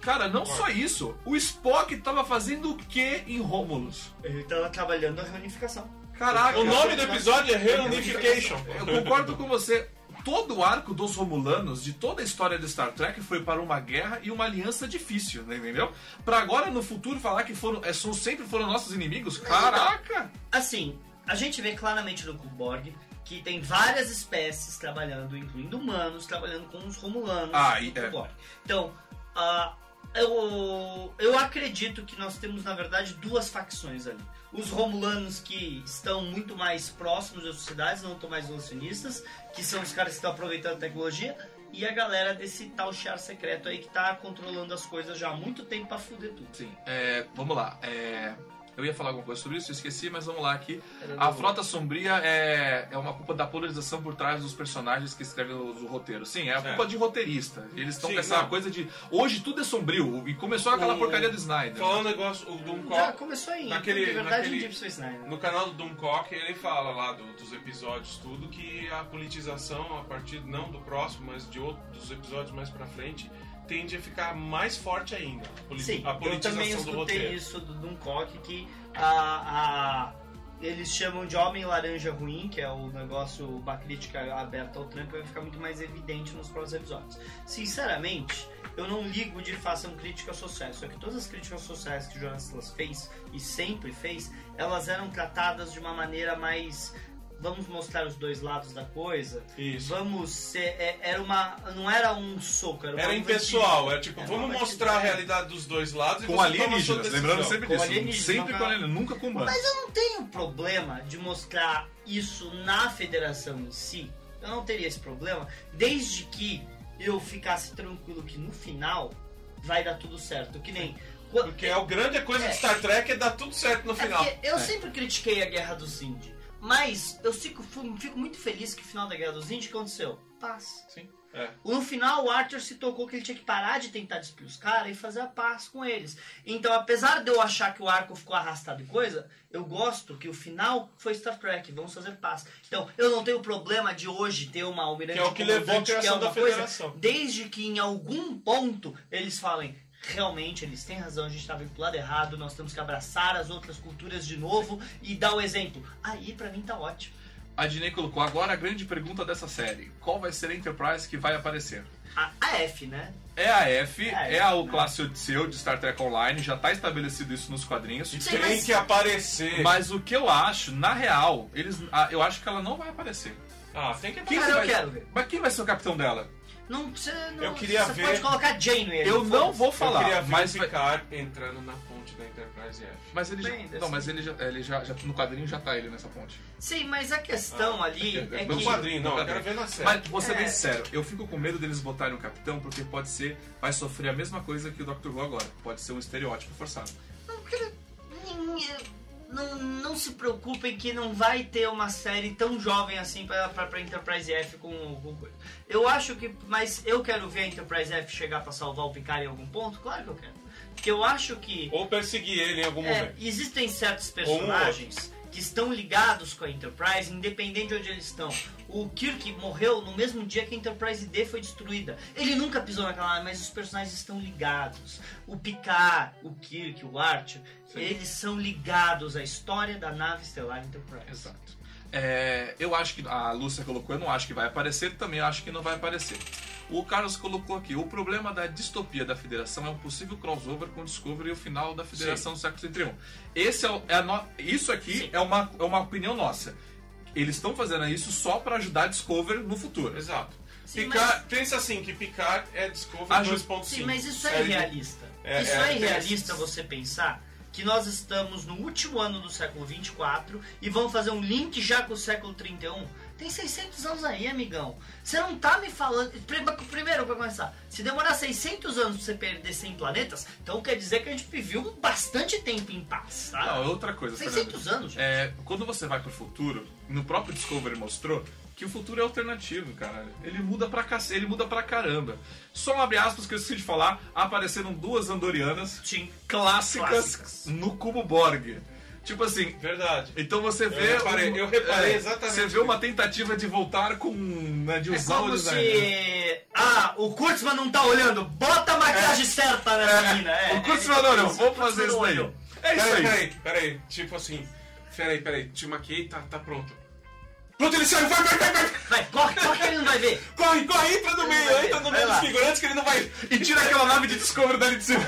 Cara, não só isso, o Spock tava fazendo o que em Romulus? Ele tava trabalhando a reunificação. Caraca, O nome do episódio é Reunification. eu concordo com você. Todo o arco dos Romulanos, de toda a história de Star Trek, foi para uma guerra e uma aliança difícil, né, entendeu? Pra agora, no futuro, falar que foram, é, são, sempre foram nossos inimigos? Caraca! Assim, a gente vê claramente no Kuborg que tem várias espécies trabalhando, incluindo humanos, trabalhando com os Romulanos Ah, no e- é. Kuborg. Então, ah, eu, eu acredito que nós temos, na verdade, duas facções ali. Os Romulanos que estão muito mais próximos das sociedades, não estão mais acionistas, que são os caras que estão aproveitando a tecnologia, e a galera desse tal char secreto aí que tá controlando as coisas já há muito tempo pra fuder tudo. Sim, é, vamos lá. É, Eu ia falar alguma coisa sobre isso, eu esqueci, mas vamos lá aqui. A Frota Sombria é, é uma culpa da polarização por trás dos personagens que escrevem o, o roteiro. Sim, é a culpa É. de roteirista. Eles estão com essa não. coisa de. Hoje tudo é sombrio. E começou aquela O- porcaria do Snyder. Falando um negócio, o Doomcock, Já começou aí. naquele- de verdade, naquele- Nine. né? no canal do Doomcock, ele fala lá do- dos episódios tudo que a politização, a partir não do próximo, mas de outros dos episódios mais pra frente, tende a ficar mais forte ainda. A, Sim, a eu também escutei isso do Duncock, que a, a- eles chamam de Homem Laranja Ruim, que é o negócio, uma crítica aberta ao Trump, vai ficar muito mais evidente nos próximos episódios. Sinceramente, eu não ligo de façam críticas sociais, só que todas as críticas sociais que o Jonas fez, e sempre fez, elas eram tratadas de uma maneira mais... Vamos mostrar os dois lados da coisa. Isso. Vamos ser. é- era uma. Não era um soco, era uma Era impessoal, era tipo, Era vamos uma mostrar a batida. realidade dos dois lados e Com a sua alienígenas, lembrando sempre Com disso. alienígenas, sempre com alienígenas, nunca com humanos. Mas eu não tenho problema de mostrar isso na federação em si. Eu não teria esse problema, desde que eu ficasse tranquilo que no final vai dar tudo certo. Que nem. Porque é o grande coisa de Star Trek é dar tudo certo no É final. eu sempre critiquei a Guerra dos Índios, mas eu fico, fico muito feliz que o final da Guerra dos Índios aconteceu. Paz. Sim. É. No final, o Arthur se tocou que ele tinha que parar de tentar despir os caras e fazer a paz com eles. Então, apesar de eu achar que o arco ficou arrastado e coisa, eu gosto que o final foi Star Trek, vamos fazer paz. Então, eu não tenho problema de hoje ter uma almirante Que é o que levou que é criação uma da coisa, federação. desde que em algum ponto eles falem realmente eles têm razão, a gente estava indo pro lado errado, nós temos que abraçar as outras culturas de novo e dar o exemplo. Aí, pra mim, tá ótimo. A Dinei colocou agora a grande pergunta dessa série: qual vai ser a Enterprise que vai aparecer? A, a F, né? É a F, É, é a o né? classe Odisseu de Star Trek Online, já tá estabelecido isso nos quadrinhos. Sim, Tem mas- que aparecer. Mas o que eu acho, na real, eles, eu acho que ela não vai aparecer. Ah, tem que Quem Cara, eu vai- quero ver. Mas quem vai ser o capitão dela? Não, você não, Eu queria você ver- pode colocar Janeway Eu não vou Eu falar, queria ver mas o vai- entrando na ponte da Enterprise F. Mas ele Bem, já, não, ser. mas ele já, ele já, já- no quadrinho já tá ele nessa ponte. Sim, mas a questão Ah, ali é- é é que... No quadrinho, não, no eu quero ver na série. Mas vou ser É. bem sincero, eu fico com medo deles botarem um capitão porque pode ser, vai sofrer a mesma coisa que o Dr. Who agora. Pode ser um estereótipo forçado. Não, porque ninguém- não, não se preocupem que não vai ter uma série tão jovem assim pra Enterprise F com, com coisa. Eu acho que... Mas eu quero ver a Enterprise F chegar pra salvar o Picard em algum ponto? Claro que eu quero. Porque eu acho que... Ou perseguir ele em algum É, momento. existem certos personagens que estão ligados com a Enterprise, independente de onde eles estão. O Kirk morreu no mesmo dia que a Enterprise D foi destruída. Ele nunca pisou naquela nave, mas os personagens estão ligados. O Picard, o Kirk, o Archer, Sim. eles são ligados à história da nave estelar Enterprise. Exato. É, eu acho que a Lúcia colocou, eu não acho que vai aparecer, também acho que não vai aparecer. O Carlos colocou aqui, o problema da distopia da Federação é um possível crossover com Discovery e o final da Federação do século XXI. Esse é, é no- isso aqui Sim. é uma, é uma opinião nossa. Eles estão fazendo isso só para ajudar a Discovery no futuro. Exato. Sim, Picard, Pensa assim, que Picard é Discovery Aju- 2.5. Sim, mas isso é irrealista. É, isso é, é, irrealista esses- você pensar que nós estamos no último ano do século 24 e vamos fazer um link já com o século 31. Tem 600 anos aí, amigão. Você não tá me falando. Pri- Primeiro, pra começar, se demorar 600 anos pra você perder 100 planetas, então quer dizer que a gente viveu bastante tempo em paz, tá? Não, outra coisa, 600 Fernando. anos, gente. É, quando você vai pro futuro, no próprio Discovery mostrou que o futuro é alternativo, cara. Ele muda pra cacete, ele muda pra caramba. Só um abre aspas que eu esqueci de falar, apareceram duas andorianas Sim. clássicas, Clássicas. no cubo Borg. Tipo assim, Verdade. então você vê. reparei- um- eu reparei exatamente Você vê uma tentativa de voltar com. Né, de É usar o como design. se. Ah, o Kurtzman não tá olhando. Bota a maquiagem certa nessa mina. É, o é, falou, não, isso, vou o Kurtzman fazer isso não daí. É isso Peraí, aí. peraí, peraí. Tipo assim. Peraí, peraí. Te maquiei, tá, tá pronto. Pronto, ele saiu. Vai, vai, vai, vai. Vai, corre, corre que ele não vai ver. Corre, corre, entra no meio, entra no meio dos figurantes que ele não vai. E tira aquela nave de Discovery dali de cima.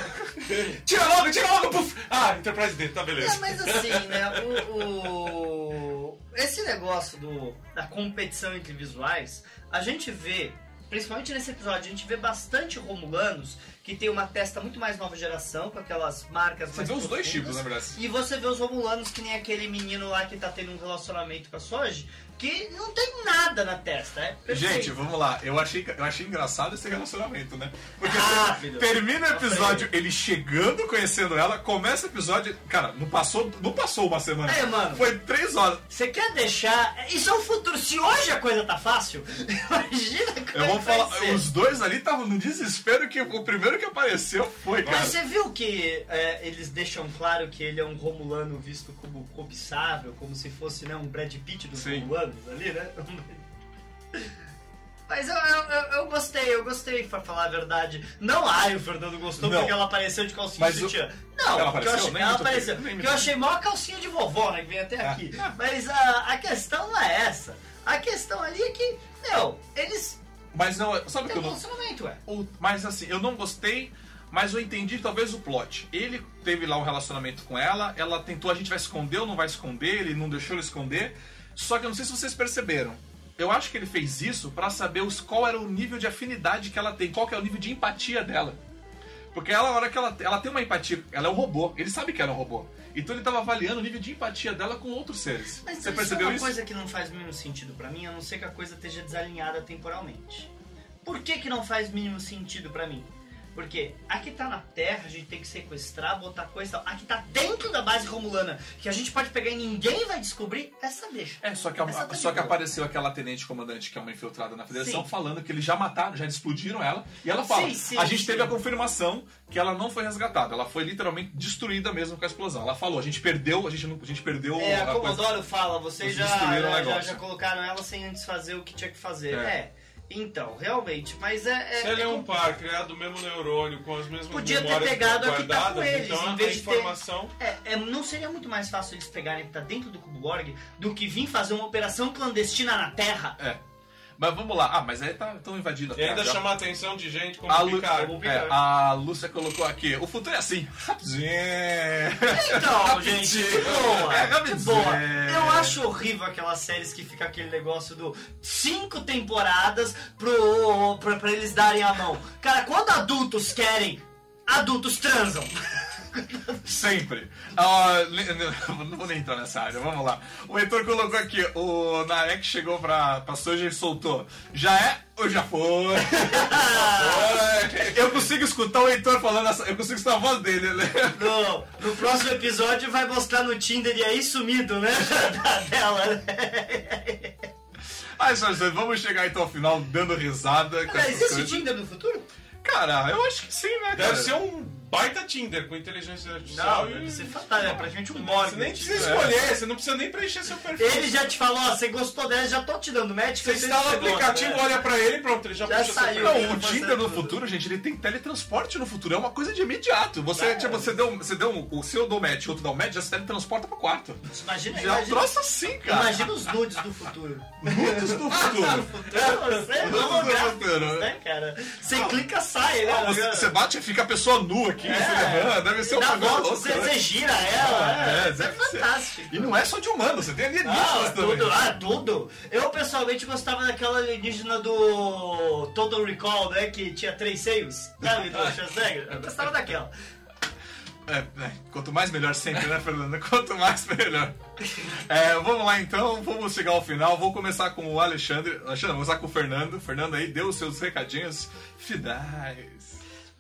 Tira logo, tira logo, puf! Ah, Enterprise D, tá beleza. É, mas assim, né, o, o- esse negócio do, da competição entre visuais, a gente vê principalmente nesse episódio, a gente vê bastante Romulanos que tem uma testa muito mais nova geração, com aquelas marcas Você mais vê os dois tipos, na verdade. E você vê os Romulanos que nem aquele menino lá que tá tendo um relacionamento com a Soji, que não tem nada na testa, é perfeito. Gente, vamos lá. Eu achei, eu achei engraçado esse relacionamento, né? Porque Rápido. termina o episódio ele chegando, conhecendo ela, começa o episódio. Cara, não passou, não passou uma semana. É, mano. Foi três horas. Você quer deixar. Isso é o futuro. Se hoje a coisa tá fácil, imagina como Eu é vou ser. os dois ali estavam no desespero que o primeiro que apareceu foi, cara. Mas você viu que é, eles deixam claro que ele é um Romulano visto como cobiçável, como se fosse né, um Brad Pitt dos Sim. Romulanos ali, né? Mas eu, eu, eu, eu gostei, eu gostei, pra falar a verdade. Não, ai, o Fernando gostou Não. porque ela apareceu de calcinha Mas de sutiã. Não, Ela porque eu apareceu? achei, Nem ela apareceu. eu achei mó calcinha de vovó, né, que vem até Ah. aqui. Mas a, a questão não é essa. A questão ali é que, meu, eles Mas não, sabe o que têm eu não. o- Mas assim, eu não gostei, mas eu entendi talvez o plot. Ele teve lá um relacionamento com ela, ela tentou, a gente vai esconder ou não vai esconder, ele não deixou ela esconder. Só que eu não sei se vocês perceberam. Eu acho que ele fez isso pra saber os, qual era o nível de afinidade que ela tem, qual que é o nível de empatia dela. Porque ela, a hora que ela, ela tem uma empatia, ela é um robô, ele sabe que ela é um robô. Então ele tava avaliando o nível de empatia dela com outros seres. Mas Você isso percebeu é uma isso? coisa que não faz mínimo sentido pra mim, a não ser que a coisa esteja desalinhada temporalmente. Por que que não faz mínimo sentido pra mim? Porque aqui tá na Terra, a gente tem que sequestrar, botar coisa e tal. Aqui tá dentro da base romulana, que a gente pode pegar e ninguém vai descobrir, essa deixa. É, só que, a- tá só que apareceu aquela tenente comandante que é uma infiltrada na federação Sim. falando que eles já mataram, já explodiram ela. E ela fala: Sim, sim, a gente teve a confirmação que ela não foi resgatada, ela foi literalmente destruída mesmo com a explosão. Ela falou: a gente perdeu, a gente, não, a gente perdeu É, a a coisa. Comodoro fala, vocês já, já, já colocaram ela sem antes fazer o que tinha que fazer. É. É. Então, realmente, mas é. Se ele é um par criado do mesmo neurônio, com as mesmas Podia ter pegado a que tá com eles, então em a vez de ter- informação... É, é, não seria muito mais fácil eles pegarem que tá dentro do Cubo Borg do que vir fazer uma operação clandestina na Terra? É. Mas vamos lá. Ah, mas aí tá tão invadindo a E ainda chamar a atenção de gente como a, Lu... Picard. como- é, a Lúcia colocou aqui. O futuro é assim. Rapidinho. Então, gente, de boa, É, de rapidinho. boa. Eu acho horrível aquelas séries que fica aquele negócio do cinco temporadas pro, pra, pra eles darem a mão. Cara, quando adultos querem, adultos transam. Sempre. Le- não vou nem entrar nessa área, vamos lá. O Heitor colocou aqui, o Narek chegou pra, pra Soja e soltou. Já é ou já foi? Eu consigo escutar o Heitor falando essa. Eu consigo escutar a voz dele, né? No, no próximo episódio vai mostrar no Tinder e aí sumido, né? Da dela, né? Ai, vamos chegar então ao final dando risada. Cara, existe coisas. Tinder no futuro? Cara, eu acho que sim, né, cara? Deve ser um baita Tinder com inteligência artificial. Não, e... deve ser fantástico. É praticamente um Você morgue. nem precisa escolher, você não precisa nem preencher seu perfil. Ele já te falou, ó, você gostou dela, já tô te dando match. Você instala o aplicativo, olha pra ele e pronto, ele já, Já puxa saiu. seu Não, o Você Tinder no tudo. futuro, gente, ele tem teletransporte no futuro. É uma coisa de imediato. Você, É. tipo, você deu, você deu um, o seu dou match, outro dá um match, já se teletransporta pro quarto. Imagina, Já é um imagina, troço assim, cara. imagina os nudes do futuro. Nudes do futuro. Você é holográfico, futuro. né? Você clica, sai, né? Ah, você, você bate e fica a pessoa nua aqui, É. se volta, louca, você, né? você gira ela. É, É, isso é deve ser. fantástico. E não é só de humano, você tem alienígenas Ah, também. tudo, ah, tudo. Eu pessoalmente gostava daquela alienígena do Total Recall, né? Que tinha três seios, sabe? Do Schwarzenegger. Eu gostava daquela. É, é, quanto mais melhor sempre, né, Fernando? Quanto mais melhor. É, vamos lá então, vamos chegar ao final. Vou começar com o Alexandre. Alexandre, vou começar com o Fernando. Fernando aí, deu os seus recadinhos finais.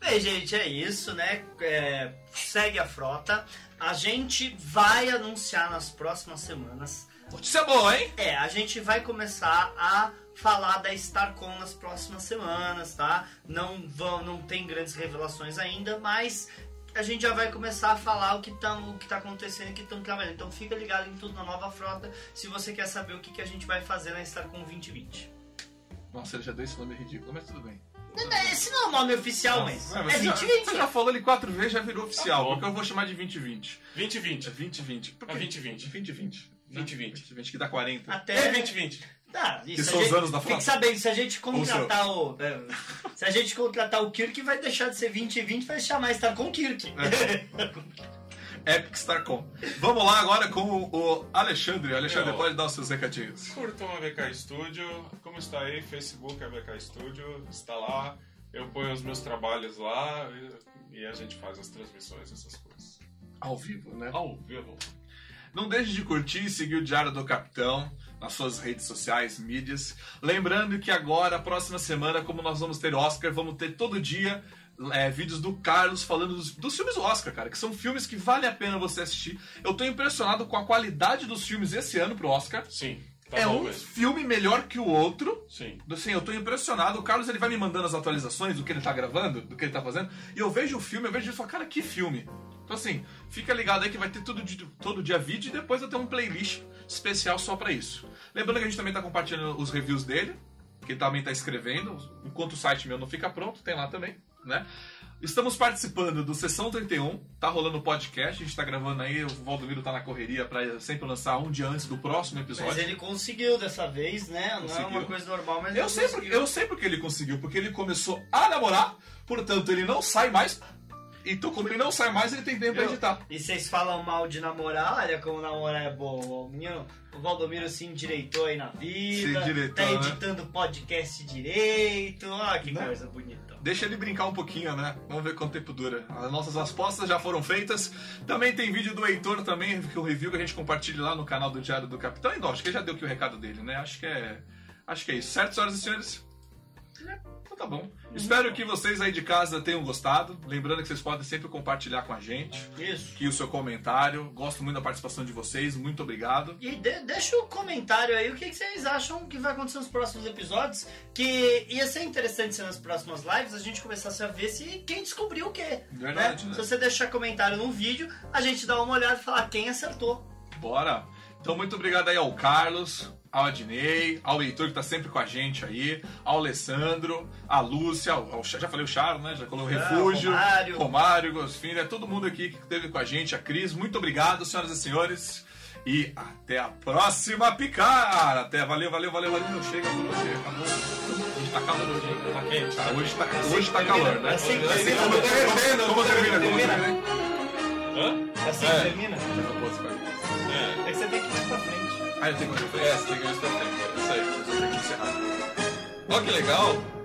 Bem, gente, é isso, né? É, segue a frota. A gente vai anunciar nas próximas semanas. Notícia boa, hein? É, a gente vai começar a falar da StarCon nas próximas semanas, tá? Não vão, não tem grandes revelações ainda, mas a gente já vai começar a falar o que tá, o que tá acontecendo e que estão trabalhando. Então fica ligado em tudo na nova frota se você quer saber o que, que a gente vai fazer na StarCon 2020. Nossa, ele já deu esse nome ridículo, mas tudo bem. Esse não é o nome oficial, mas Ué, é você, já, 2020. você já falou ele quatro vezes, já virou oficial. Tá porque eu vou chamar de 2020. 2020. É 2020. Por É quê? 2020. 2020. 2020. 2020, que dá 40. Até É 2020. Ah, Que isso, são a os anos da frota. Fique sabendo, se a gente contratar o. né, se a gente contratar o Kirk, vai deixar de ser 2020 vai chamar StarCon Kirk. É. Epic Starcom. Vamos lá agora com o Alexandre. Alexandre, Eu. pode dar os seus recadinhos. Curtam a VK Studio. Como está aí? Facebook a VK Studio. Está lá. Eu ponho os meus trabalhos lá e, e a gente faz as transmissões, essas coisas. Ao vivo, né? Ao vivo. Não deixe de curtir e seguir o Diário do Capitão nas suas redes sociais, mídias. Lembrando que agora, próxima semana, como nós vamos ter Oscar, vamos ter todo dia é, vídeos do Carlos falando dos, dos filmes do Oscar, cara, que são filmes que vale a pena você assistir. Eu tô impressionado com a qualidade dos filmes esse ano pro Oscar. Sim, tá é um mesmo. filme melhor que o outro. Sim. Assim, eu tô impressionado. O Carlos ele vai me mandando as atualizações do que ele tá gravando, do que ele tá fazendo. E eu vejo o filme, eu vejo e falo, cara, que filme. Então assim, fica ligado aí que vai ter todo dia, todo dia vídeo e depois eu tenho um playlist especial só pra isso. Lembrando que a gente também tá compartilhando os reviews dele, que ele também tá escrevendo. Enquanto o site meu não fica pronto, tem lá também, né? Estamos participando do Sessão 31, tá rolando o podcast, a gente tá gravando aí, o Valdomiro tá na correria pra sempre lançar um dia antes do próximo episódio. Mas ele conseguiu dessa vez, né? Não é Conseguiu. uma coisa normal, mas Eu sei, porque, conseguiu. eu sei porque ele conseguiu, porque ele começou a namorar, portanto ele não sai mais. Então, como ele não sai mais, ele tem tempo pra Eu- editar. E vocês falam mal de namorar, olha como namorar é bom. O, Valdomiro se endireitou aí na vida, Se endireitou, tá né? editando podcast direito, ó que Né? coisa bonita. Deixa ele brincar um pouquinho, né? Vamos ver quanto tempo dura. As nossas respostas já foram feitas. Também tem vídeo do Heitor também, que um review que a gente compartilha lá no canal do Diário do Capitão. E não, acho que já deu aqui o recado dele, né? Acho que é. Acho que é isso. Certo, senhoras e senhores? Então tá bom. Espero que vocês aí de casa tenham gostado. Lembrando que vocês podem sempre compartilhar com a gente. Isso. Aqui o seu comentário. Gosto muito da participação de vocês. Muito obrigado. E de- deixa o comentário aí o que, que vocês acham que vai acontecer nos próximos episódios. Que ia ser interessante se nas próximas lives a gente começasse a ver se quem descobriu o quê. Verdade, né? né? Se você deixar comentário no vídeo, a gente dá uma olhada e falar quem acertou. Bora! Então, muito obrigado aí ao Carlos, ao Adnei, ao Heitor que tá sempre com a gente aí, ao Alessandro, à Lúcia, ao, ao- já falei o Charles, né? Já falei o Refúgio, Romário. Romário, Gosfina, todo mundo aqui que esteve com a gente, a Cris. Muito obrigado, senhoras e senhores. E até a próxima picar! Até, valeu, valeu, valeu, valeu. Não chega por hoje, acabou. A gente tá calor hoje, hein? Tá quente, tá Hoje tá, hoje tá calor, né? Assim que Assim termina, como termina, como termina, como termina. Hã? Assim É. que termina. Ah, eu tenho que É, você tem que ver isso pra frente. Isso aí. Eu tenho que encerrar. Ó, que legal.